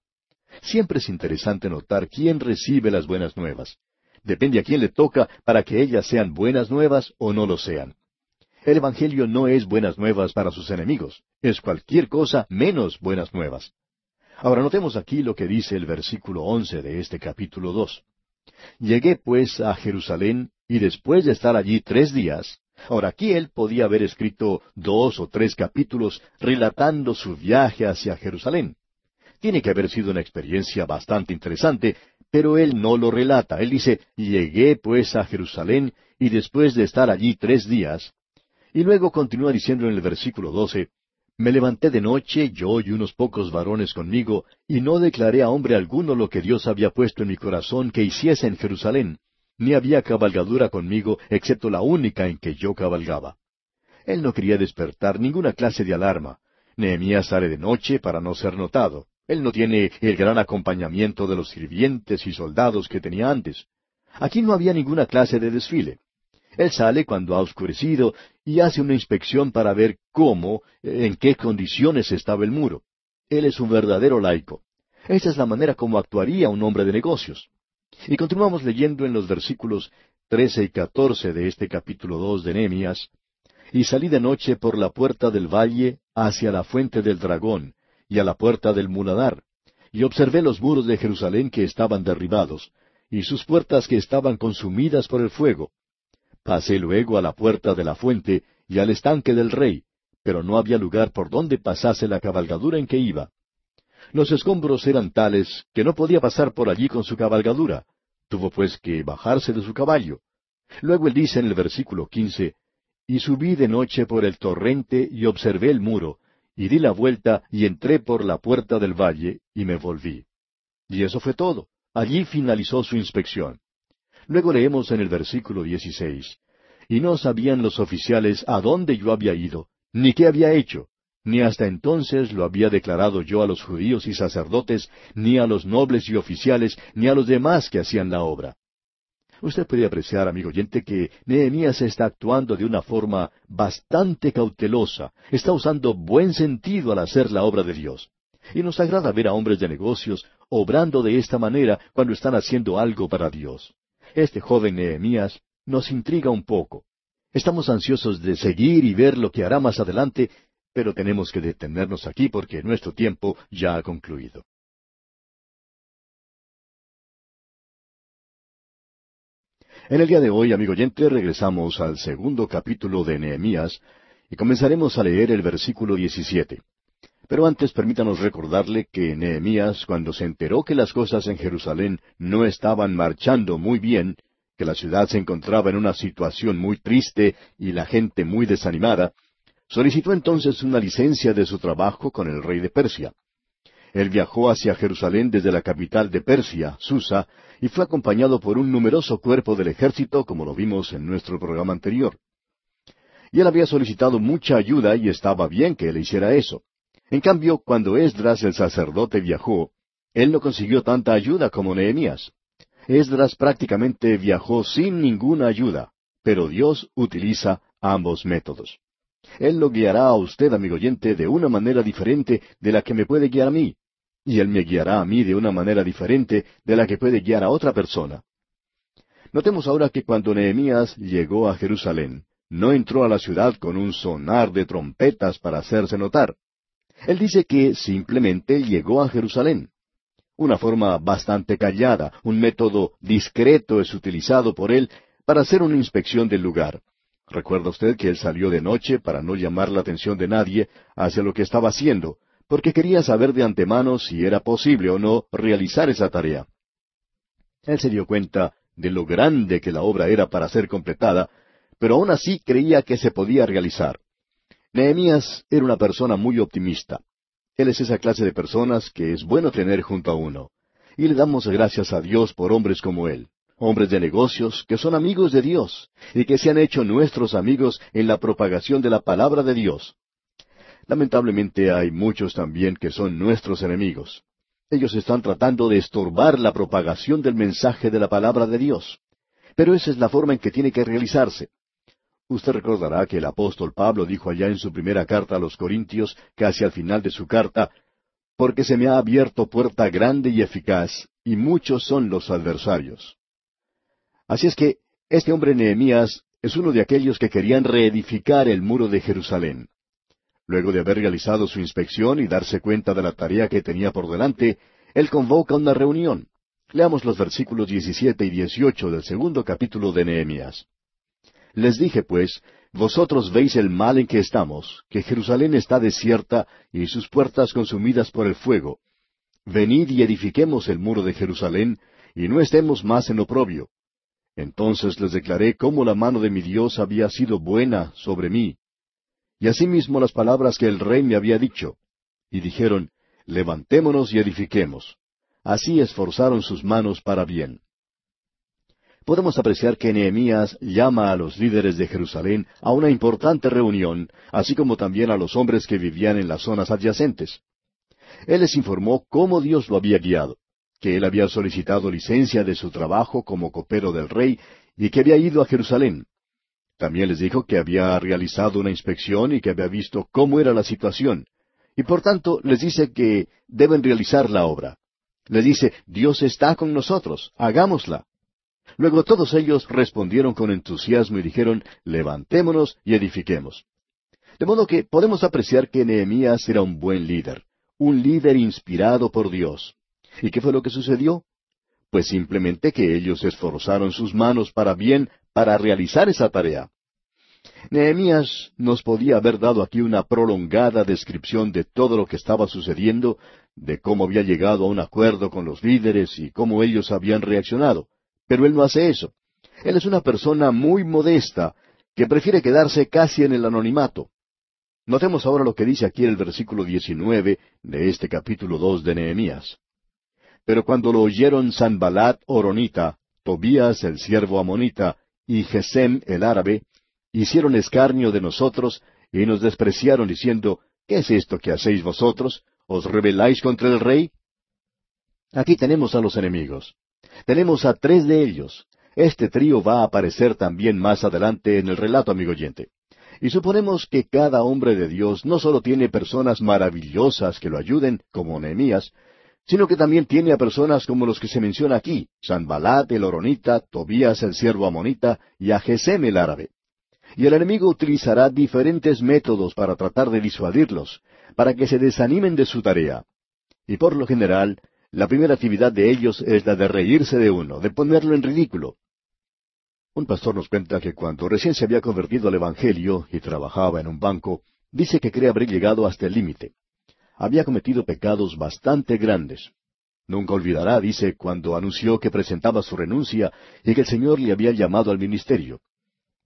Siempre es interesante notar quién recibe las buenas nuevas. Depende a quién le toca para que ellas sean buenas nuevas o no lo sean. El Evangelio no es buenas nuevas para sus enemigos, es cualquier cosa menos buenas nuevas. Ahora notemos aquí lo que dice el versículo once de este capítulo dos. Llegué pues a Jerusalén, y después de estar allí tres días, ahora aquí él podía haber escrito dos o tres capítulos relatando su viaje hacia Jerusalén. Tiene que haber sido una experiencia bastante interesante, pero él no lo relata. Él dice, llegué pues a Jerusalén, y después de estar allí tres días, y luego continúa diciendo en el versículo doce, Me levanté de noche, yo y unos pocos varones conmigo, y no declaré a hombre alguno lo que Dios había puesto en mi corazón que hiciese en Jerusalén, ni había cabalgadura conmigo, excepto la única en que yo cabalgaba. Él no quería despertar ninguna clase de alarma. Nehemías sale de noche para no ser notado. Él no tiene el gran acompañamiento de los sirvientes y soldados que tenía antes. Aquí no había ninguna clase de desfile. Él sale cuando ha oscurecido y hace una inspección para ver cómo, en qué condiciones estaba el muro. Él es un verdadero laico. Esa es la manera como actuaría un hombre de negocios. Y continuamos leyendo en los versículos trece y catorce de este capítulo dos de Nehemías. Y salí de noche por la puerta del valle hacia la fuente del dragón, y a la puerta del muladar, y observé los muros de Jerusalén que estaban derribados, y sus puertas que estaban consumidas por el fuego. Pasé luego a la puerta de la fuente y al estanque del rey, pero no había lugar por donde pasase la cabalgadura en que iba. Los escombros eran tales que no podía pasar por allí con su cabalgadura. Tuvo pues que bajarse de su caballo. Luego él dice en el versículo quince, Y subí de noche por el torrente y observé el muro, y di la vuelta y entré por la puerta del valle y me volví. Y eso fue todo. Allí finalizó su inspección. Luego leemos en el versículo dieciséis, Y no sabían los oficiales a dónde yo había ido, ni qué había hecho, ni hasta entonces lo había declarado yo a los judíos y sacerdotes, ni a los nobles y oficiales, ni a los demás que hacían la obra. Usted puede apreciar, amigo oyente, que Nehemías está actuando de una forma bastante cautelosa, está usando buen sentido al hacer la obra de Dios. Y nos agrada ver a hombres de negocios obrando de esta manera cuando están haciendo algo para Dios. Este joven Nehemías nos intriga un poco. Estamos ansiosos de seguir y ver lo que hará más adelante pero tenemos que detenernos aquí porque nuestro tiempo ya ha concluido. En el día de hoy, amigo oyente, regresamos al segundo capítulo de Nehemías y comenzaremos a leer el versículo 17. Pero antes permítanos recordarle que Nehemías, cuando se enteró que las cosas en Jerusalén no estaban marchando muy bien, que la ciudad se encontraba en una situación muy triste y la gente muy desanimada, Solicitó entonces una licencia de su trabajo con el rey de Persia. Él viajó hacia Jerusalén desde la capital de Persia, Susa, y fue acompañado por un numeroso cuerpo del ejército, como lo vimos en nuestro programa anterior. Y él había solicitado mucha ayuda y estaba bien que él hiciera eso. En cambio, cuando Esdras el sacerdote viajó, él no consiguió tanta ayuda como Nehemías. Esdras prácticamente viajó sin ninguna ayuda, pero Dios utiliza ambos métodos. Él lo guiará a usted, amigo oyente, de una manera diferente de la que me puede guiar a mí. Y Él me guiará a mí de una manera diferente de la que puede guiar a otra persona. Notemos ahora que cuando Nehemías llegó a Jerusalén, no entró a la ciudad con un sonar de trompetas para hacerse notar. Él dice que simplemente llegó a Jerusalén. Una forma bastante callada, un método discreto es utilizado por él para hacer una inspección del lugar. Recuerda usted que él salió de noche para no llamar la atención de nadie hacia lo que estaba haciendo, porque quería saber de antemano si era posible o no realizar esa tarea. Él se dio cuenta de lo grande que la obra era para ser completada, pero aún así creía que se podía realizar. Nehemías era una persona muy optimista. Él es esa clase de personas que es bueno tener junto a uno. Y le damos gracias a Dios por hombres como él hombres de negocios que son amigos de Dios y que se han hecho nuestros amigos en la propagación de la palabra de Dios. Lamentablemente hay muchos también que son nuestros enemigos. Ellos están tratando de estorbar la propagación del mensaje de la palabra de Dios. Pero esa es la forma en que tiene que realizarse. Usted recordará que el apóstol Pablo dijo allá en su primera carta a los Corintios, casi al final de su carta, porque se me ha abierto puerta grande y eficaz, y muchos son los adversarios. Así es que este hombre Nehemías es uno de aquellos que querían reedificar el muro de Jerusalén. Luego de haber realizado su inspección y darse cuenta de la tarea que tenía por delante, él convoca una reunión. Leamos los versículos 17 y 18 del segundo capítulo de Nehemías. Les dije, pues, vosotros veis el mal en que estamos, que Jerusalén está desierta y sus puertas consumidas por el fuego. Venid y edifiquemos el muro de Jerusalén, y no estemos más en oprobio. Entonces les declaré cómo la mano de mi Dios había sido buena sobre mí, y asimismo las palabras que el rey me había dicho. Y dijeron, Levantémonos y edifiquemos. Así esforzaron sus manos para bien. Podemos apreciar que Nehemías llama a los líderes de Jerusalén a una importante reunión, así como también a los hombres que vivían en las zonas adyacentes. Él les informó cómo Dios lo había guiado que él había solicitado licencia de su trabajo como copero del rey y que había ido a Jerusalén. También les dijo que había realizado una inspección y que había visto cómo era la situación. Y por tanto les dice que deben realizar la obra. Les dice, Dios está con nosotros, hagámosla. Luego todos ellos respondieron con entusiasmo y dijeron, levantémonos y edifiquemos. De modo que podemos apreciar que Nehemías era un buen líder, un líder inspirado por Dios. ¿Y qué fue lo que sucedió? Pues simplemente que ellos esforzaron sus manos para bien para realizar esa tarea. Nehemías nos podía haber dado aquí una prolongada descripción de todo lo que estaba sucediendo, de cómo había llegado a un acuerdo con los líderes y cómo ellos habían reaccionado. Pero él no hace eso. Él es una persona muy modesta, que prefiere quedarse casi en el anonimato. Notemos ahora lo que dice aquí el versículo 19 de este capítulo dos de Nehemías. Pero cuando lo oyeron Sanbalat Oronita, Tobías el siervo amonita y Gesem el árabe, hicieron escarnio de nosotros y nos despreciaron diciendo, ¿qué es esto que hacéis vosotros? ¿Os rebeláis contra el rey? Aquí tenemos a los enemigos. Tenemos a tres de ellos. Este trío va a aparecer también más adelante en el relato, amigo oyente. Y suponemos que cada hombre de Dios no solo tiene personas maravillosas que lo ayuden, como Nehemías, sino que también tiene a personas como los que se menciona aquí, Sanbalat el Oronita, Tobías el siervo amonita y a Gesem el árabe. Y el enemigo utilizará diferentes métodos para tratar de disuadirlos, para que se desanimen de su tarea. Y por lo general, la primera actividad de ellos es la de reírse de uno, de ponerlo en ridículo. Un pastor nos cuenta que cuando recién se había convertido al Evangelio y trabajaba en un banco, dice que cree haber llegado hasta el límite había cometido pecados bastante grandes. Nunca olvidará, dice, cuando anunció que presentaba su renuncia y que el Señor le había llamado al ministerio.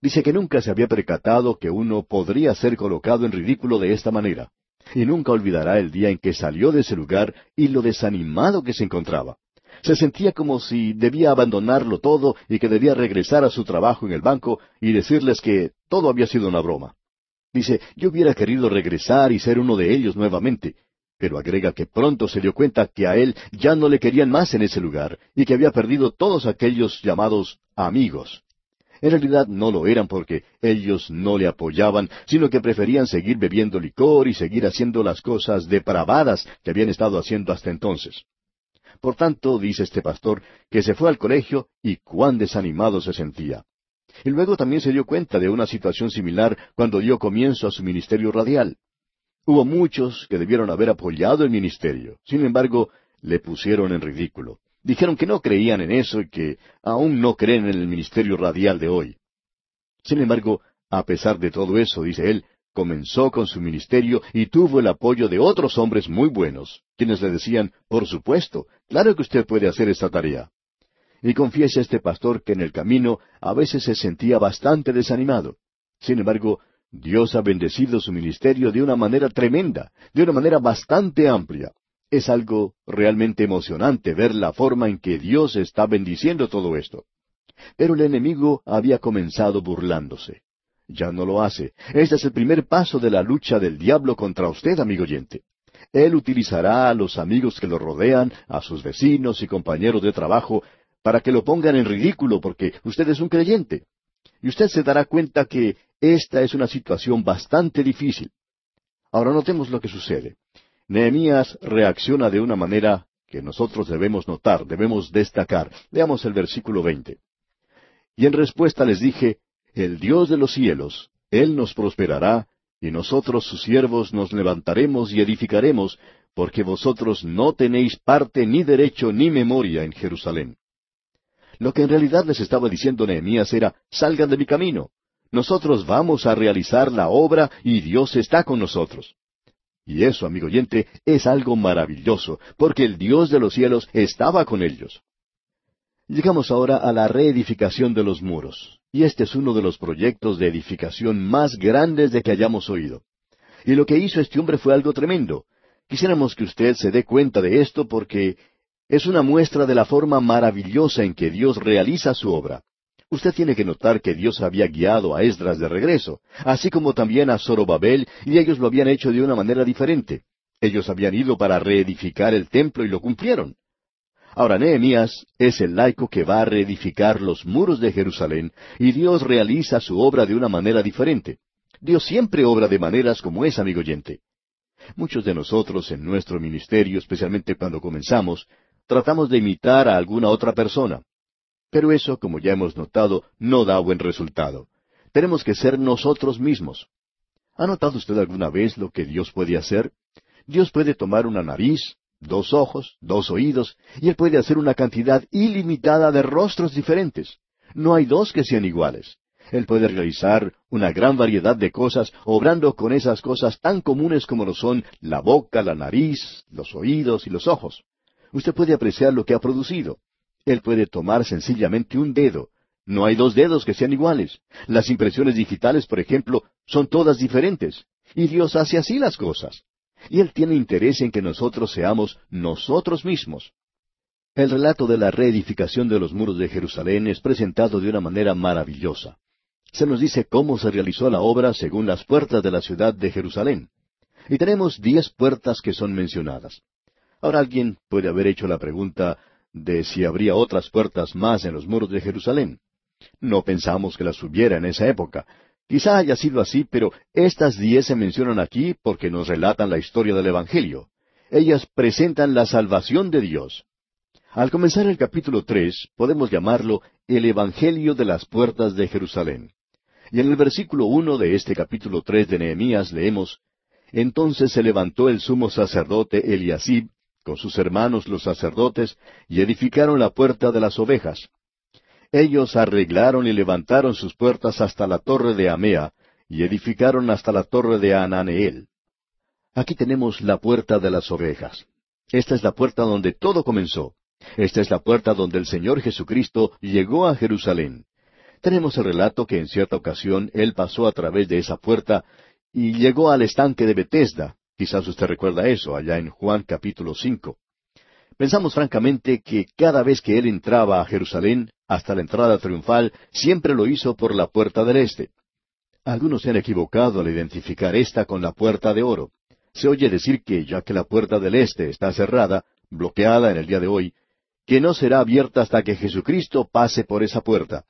Dice que nunca se había percatado que uno podría ser colocado en ridículo de esta manera. Y nunca olvidará el día en que salió de ese lugar y lo desanimado que se encontraba. Se sentía como si debía abandonarlo todo y que debía regresar a su trabajo en el banco y decirles que todo había sido una broma. Dice, yo hubiera querido regresar y ser uno de ellos nuevamente, pero agrega que pronto se dio cuenta que a él ya no le querían más en ese lugar y que había perdido todos aquellos llamados amigos. En realidad no lo eran porque ellos no le apoyaban, sino que preferían seguir bebiendo licor y seguir haciendo las cosas depravadas que habían estado haciendo hasta entonces. Por tanto, dice este pastor, que se fue al colegio y cuán desanimado se sentía. Y luego también se dio cuenta de una situación similar cuando dio comienzo a su ministerio radial. Hubo muchos que debieron haber apoyado el ministerio. Sin embargo, le pusieron en ridículo. Dijeron que no creían en eso y que aún no creen en el ministerio radial de hoy. Sin embargo, a pesar de todo eso, dice él, comenzó con su ministerio y tuvo el apoyo de otros hombres muy buenos, quienes le decían, por supuesto, claro que usted puede hacer esta tarea. Y confiesa este pastor que en el camino a veces se sentía bastante desanimado. Sin embargo, Dios ha bendecido su ministerio de una manera tremenda, de una manera bastante amplia. Es algo realmente emocionante ver la forma en que Dios está bendiciendo todo esto. Pero el enemigo había comenzado burlándose. Ya no lo hace. Este es el primer paso de la lucha del diablo contra usted, amigo oyente. Él utilizará a los amigos que lo rodean, a sus vecinos y compañeros de trabajo, para que lo pongan en ridículo porque usted es un creyente. Y usted se dará cuenta que esta es una situación bastante difícil. Ahora notemos lo que sucede. Nehemías reacciona de una manera que nosotros debemos notar, debemos destacar. Veamos el versículo veinte. Y en respuesta les dije, el Dios de los cielos, Él nos prosperará, y nosotros sus siervos nos levantaremos y edificaremos, porque vosotros no tenéis parte ni derecho ni memoria en Jerusalén. Lo que en realidad les estaba diciendo Nehemías era, salgan de mi camino. Nosotros vamos a realizar la obra y Dios está con nosotros. Y eso, amigo oyente, es algo maravilloso, porque el Dios de los cielos estaba con ellos. Llegamos ahora a la reedificación de los muros, y este es uno de los proyectos de edificación más grandes de que hayamos oído. Y lo que hizo este hombre fue algo tremendo. Quisiéramos que usted se dé cuenta de esto porque es una muestra de la forma maravillosa en que Dios realiza su obra. Usted tiene que notar que Dios había guiado a Esdras de regreso, así como también a Zorobabel, y ellos lo habían hecho de una manera diferente. Ellos habían ido para reedificar el templo y lo cumplieron. Ahora, Nehemías es el laico que va a reedificar los muros de Jerusalén y Dios realiza su obra de una manera diferente. Dios siempre obra de maneras como es, amigo oyente. Muchos de nosotros en nuestro ministerio, especialmente cuando comenzamos, tratamos de imitar a alguna otra persona. Pero eso, como ya hemos notado, no da buen resultado. Tenemos que ser nosotros mismos. ¿Ha notado usted alguna vez lo que Dios puede hacer? Dios puede tomar una nariz, dos ojos, dos oídos, y Él puede hacer una cantidad ilimitada de rostros diferentes. No hay dos que sean iguales. Él puede realizar una gran variedad de cosas, obrando con esas cosas tan comunes como lo son la boca, la nariz, los oídos y los ojos. Usted puede apreciar lo que ha producido. Él puede tomar sencillamente un dedo. No hay dos dedos que sean iguales. Las impresiones digitales, por ejemplo, son todas diferentes. Y Dios hace así las cosas. Y Él tiene interés en que nosotros seamos nosotros mismos. El relato de la reedificación de los muros de Jerusalén es presentado de una manera maravillosa. Se nos dice cómo se realizó la obra según las puertas de la ciudad de Jerusalén. Y tenemos diez puertas que son mencionadas. Ahora alguien puede haber hecho la pregunta de si habría otras puertas más en los muros de Jerusalén. No pensamos que las hubiera en esa época, Quizá haya sido así, pero estas diez se mencionan aquí porque nos relatan la historia del Evangelio. Ellas presentan la salvación de Dios. Al comenzar el capítulo tres, podemos llamarlo el Evangelio de las puertas de Jerusalén. Y en el versículo uno de este capítulo tres de Nehemías leemos Entonces se levantó el sumo sacerdote Eliasib con sus hermanos los sacerdotes y edificaron la puerta de las ovejas, ellos arreglaron y levantaron sus puertas hasta la torre de Amea, y edificaron hasta la torre de Ananeel. Aquí tenemos la puerta de las ovejas. Esta es la puerta donde todo comenzó. Esta es la puerta donde el Señor Jesucristo llegó a Jerusalén. Tenemos el relato que en cierta ocasión Él pasó a través de esa puerta y llegó al estanque de Bethesda. Quizás usted recuerda eso allá en Juan capítulo cinco. Pensamos francamente que cada vez que Él entraba a Jerusalén, hasta la entrada triunfal, siempre lo hizo por la puerta del este. Algunos se han equivocado al identificar esta con la puerta de oro. Se oye decir que, ya que la puerta del este está cerrada, bloqueada en el día de hoy, que no será abierta hasta que Jesucristo pase por esa puerta.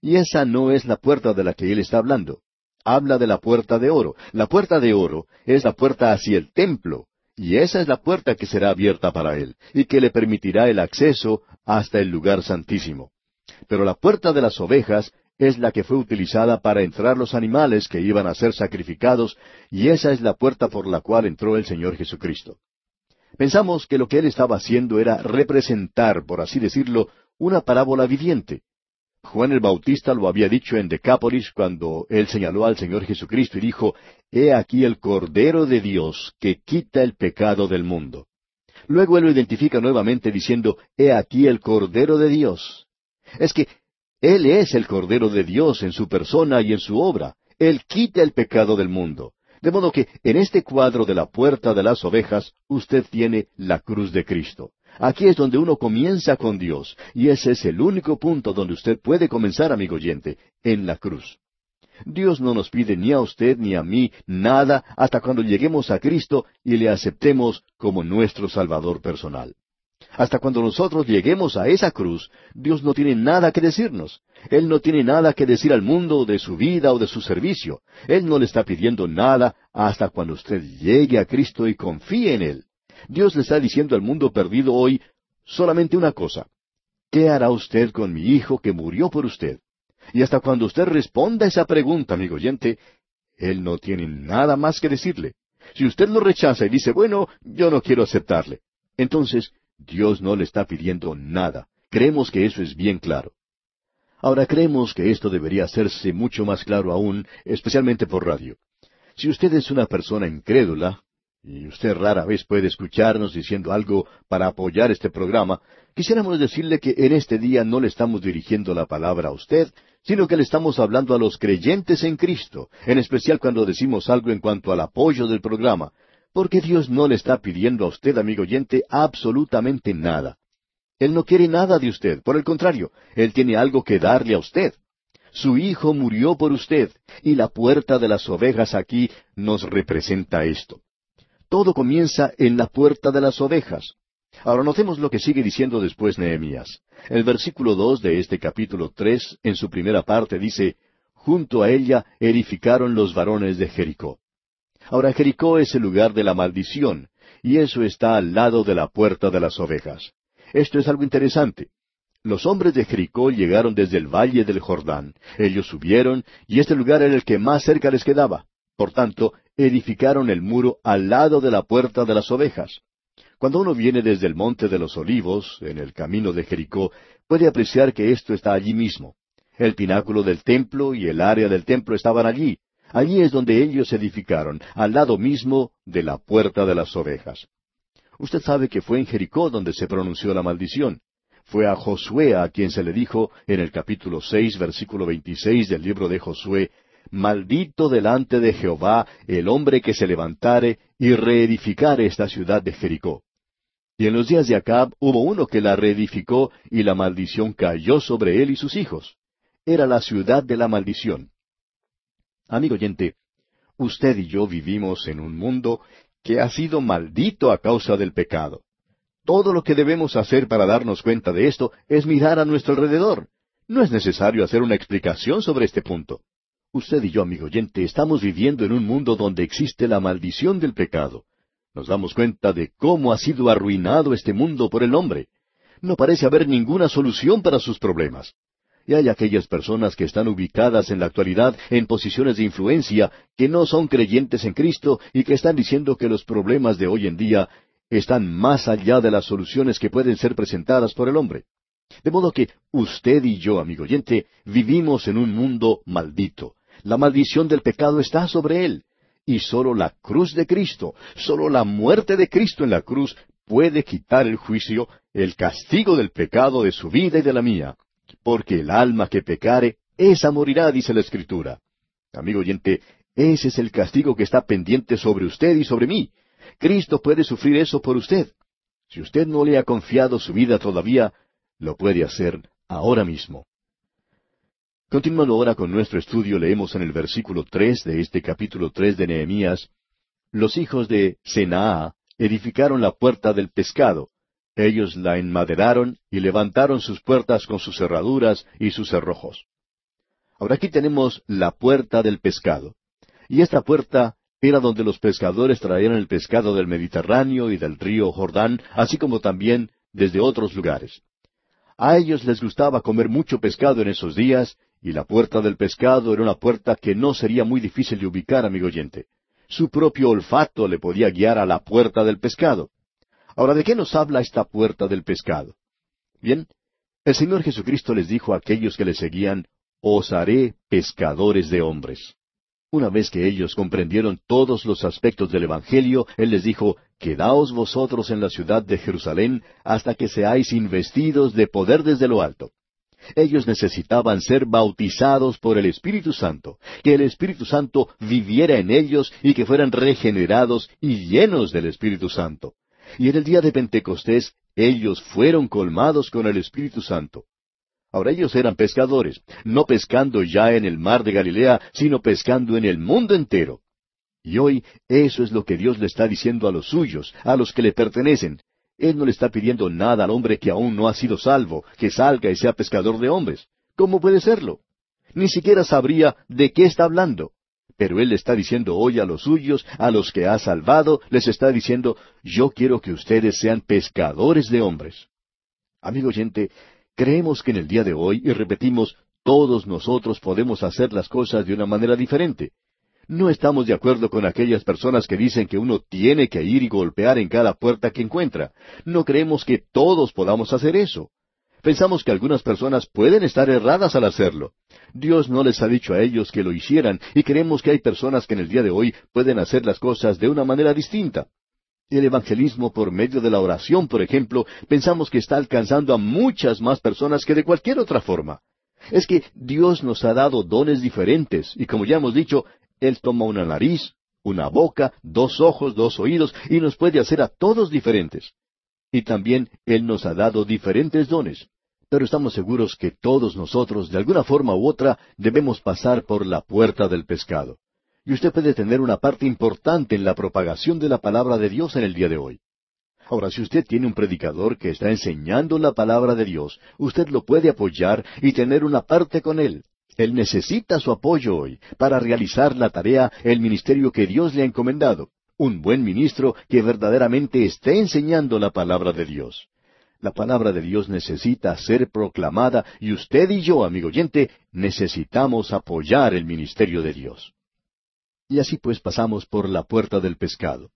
Y esa no es la puerta de la que él está hablando. Habla de la puerta de oro. La puerta de oro es la puerta hacia el templo, y esa es la puerta que será abierta para él, y que le permitirá el acceso hasta el lugar santísimo. Pero la puerta de las ovejas es la que fue utilizada para entrar los animales que iban a ser sacrificados, y esa es la puerta por la cual entró el Señor Jesucristo. Pensamos que lo que él estaba haciendo era representar, por así decirlo, una parábola viviente. Juan el Bautista lo había dicho en Decápolis cuando él señaló al Señor Jesucristo y dijo, He aquí el Cordero de Dios que quita el pecado del mundo. Luego él lo identifica nuevamente diciendo, He aquí el Cordero de Dios es que Él es el Cordero de Dios en su persona y en su obra. Él quita el pecado del mundo. De modo que en este cuadro de la puerta de las ovejas usted tiene la cruz de Cristo. Aquí es donde uno comienza con Dios, y ese es el único punto donde usted puede comenzar, amigo oyente, en la cruz. Dios no nos pide ni a usted ni a mí nada hasta cuando lleguemos a Cristo y le aceptemos como nuestro Salvador personal. Hasta cuando nosotros lleguemos a esa cruz, Dios no tiene nada que decirnos. Él no tiene nada que decir al mundo de su vida o de su servicio. Él no le está pidiendo nada hasta cuando usted llegue a Cristo y confíe en Él. Dios le está diciendo al mundo perdido hoy solamente una cosa. ¿Qué hará usted con mi hijo que murió por usted? Y hasta cuando usted responda esa pregunta, amigo oyente, Él no tiene nada más que decirle. Si usted lo rechaza y dice, bueno, yo no quiero aceptarle, entonces Dios no le está pidiendo nada. Creemos que eso es bien claro. Ahora creemos que esto debería hacerse mucho más claro aún, especialmente por radio. Si usted es una persona incrédula, y usted rara vez puede escucharnos diciendo algo para apoyar este programa, quisiéramos decirle que en este día no le estamos dirigiendo la palabra a usted, sino que le estamos hablando a los creyentes en Cristo, en especial cuando decimos algo en cuanto al apoyo del programa, porque Dios no le está pidiendo a usted, amigo oyente, absolutamente nada. Él no quiere nada de usted, por el contrario, Él tiene algo que darle a usted. Su Hijo murió por usted, y la puerta de las ovejas aquí nos representa esto. Todo comienza en la puerta de las ovejas. Ahora notemos lo que sigue diciendo después Nehemías. El versículo dos de este capítulo tres, en su primera parte, dice, Junto a ella edificaron los varones de Jericó. Ahora Jericó es el lugar de la maldición, y eso está al lado de la puerta de las ovejas. Esto es algo interesante. Los hombres de Jericó llegaron desde el valle del Jordán. Ellos subieron, y este lugar era el que más cerca les quedaba. Por tanto, edificaron el muro al lado de la puerta de las ovejas. Cuando uno viene desde el monte de los olivos, en el camino de Jericó, puede apreciar que esto está allí mismo. El pináculo del templo y el área del templo estaban allí. Allí es donde ellos edificaron, al lado mismo de la puerta de las ovejas. Usted sabe que fue en Jericó donde se pronunció la maldición. Fue a Josué a quien se le dijo en el capítulo seis, versículo veintiséis del libro de Josué, Maldito delante de Jehová el hombre que se levantare y reedificare esta ciudad de Jericó. Y en los días de Acab hubo uno que la reedificó y la maldición cayó sobre él y sus hijos. Era la ciudad de la maldición. Amigo oyente, usted y yo vivimos en un mundo que ha sido maldito a causa del pecado. Todo lo que debemos hacer para darnos cuenta de esto es mirar a nuestro alrededor. No es necesario hacer una explicación sobre este punto. Usted y yo, amigo oyente, estamos viviendo en un mundo donde existe la maldición del pecado. Nos damos cuenta de cómo ha sido arruinado este mundo por el hombre. No parece haber ninguna solución para sus problemas. Y hay aquellas personas que están ubicadas en la actualidad en posiciones de influencia que no son creyentes en Cristo y que están diciendo que los problemas de hoy en día están más allá de las soluciones que pueden ser presentadas por el hombre. De modo que usted y yo, amigo oyente, vivimos en un mundo maldito. La maldición del pecado está sobre él. Y sólo la cruz de Cristo, sólo la muerte de Cristo en la cruz puede quitar el juicio, el castigo del pecado de su vida y de la mía porque el alma que pecare, esa morirá, dice la Escritura. Amigo oyente, ese es el castigo que está pendiente sobre usted y sobre mí. Cristo puede sufrir eso por usted. Si usted no le ha confiado su vida todavía, lo puede hacer ahora mismo. Continuando ahora con nuestro estudio, leemos en el versículo tres de este capítulo tres de Nehemías, los hijos de Senaa edificaron la puerta del pescado, ellos la enmaderaron y levantaron sus puertas con sus cerraduras y sus cerrojos. Ahora aquí tenemos la puerta del pescado. Y esta puerta era donde los pescadores traían el pescado del Mediterráneo y del río Jordán, así como también desde otros lugares. A ellos les gustaba comer mucho pescado en esos días, y la puerta del pescado era una puerta que no sería muy difícil de ubicar, amigo oyente. Su propio olfato le podía guiar a la puerta del pescado. Ahora, ¿de qué nos habla esta puerta del pescado? Bien, el Señor Jesucristo les dijo a aquellos que le seguían, Os haré pescadores de hombres. Una vez que ellos comprendieron todos los aspectos del Evangelio, Él les dijo, Quedaos vosotros en la ciudad de Jerusalén hasta que seáis investidos de poder desde lo alto. Ellos necesitaban ser bautizados por el Espíritu Santo, que el Espíritu Santo viviera en ellos y que fueran regenerados y llenos del Espíritu Santo. Y en el día de Pentecostés ellos fueron colmados con el Espíritu Santo. Ahora ellos eran pescadores, no pescando ya en el mar de Galilea, sino pescando en el mundo entero. Y hoy eso es lo que Dios le está diciendo a los suyos, a los que le pertenecen. Él no le está pidiendo nada al hombre que aún no ha sido salvo, que salga y sea pescador de hombres. ¿Cómo puede serlo? Ni siquiera sabría de qué está hablando. Pero Él le está diciendo hoy a los suyos, a los que ha salvado, les está diciendo, yo quiero que ustedes sean pescadores de hombres. Amigo oyente, creemos que en el día de hoy, y repetimos, todos nosotros podemos hacer las cosas de una manera diferente. No estamos de acuerdo con aquellas personas que dicen que uno tiene que ir y golpear en cada puerta que encuentra. No creemos que todos podamos hacer eso. Pensamos que algunas personas pueden estar erradas al hacerlo. Dios no les ha dicho a ellos que lo hicieran y creemos que hay personas que en el día de hoy pueden hacer las cosas de una manera distinta. El evangelismo por medio de la oración, por ejemplo, pensamos que está alcanzando a muchas más personas que de cualquier otra forma. Es que Dios nos ha dado dones diferentes y como ya hemos dicho, Él toma una nariz, una boca, dos ojos, dos oídos y nos puede hacer a todos diferentes. Y también Él nos ha dado diferentes dones pero estamos seguros que todos nosotros, de alguna forma u otra, debemos pasar por la puerta del pescado. Y usted puede tener una parte importante en la propagación de la palabra de Dios en el día de hoy. Ahora, si usted tiene un predicador que está enseñando la palabra de Dios, usted lo puede apoyar y tener una parte con él. Él necesita su apoyo hoy para realizar la tarea, el ministerio que Dios le ha encomendado. Un buen ministro que verdaderamente esté enseñando la palabra de Dios. La palabra de Dios necesita ser proclamada y usted y yo, amigo oyente, necesitamos apoyar el ministerio de Dios. Y así pues pasamos por la puerta del pescado.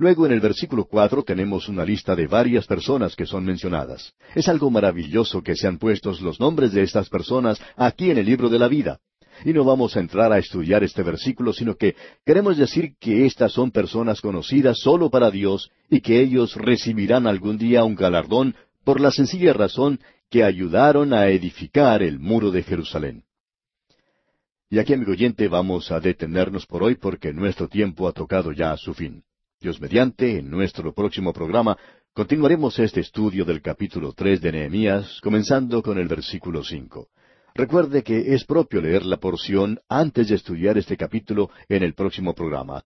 Luego en el versículo cuatro tenemos una lista de varias personas que son mencionadas. Es algo maravilloso que sean puestos los nombres de estas personas aquí en el libro de la vida. Y no vamos a entrar a estudiar este versículo, sino que queremos decir que estas son personas conocidas solo para Dios y que ellos recibirán algún día un galardón por la sencilla razón que ayudaron a edificar el muro de Jerusalén. Y aquí, amigo oyente, vamos a detenernos por hoy porque nuestro tiempo ha tocado ya a su fin. Dios mediante, en nuestro próximo programa continuaremos este estudio del capítulo tres de Nehemías, comenzando con el versículo cinco. Recuerde que es propio leer la porción antes de estudiar este capítulo en el próximo programa,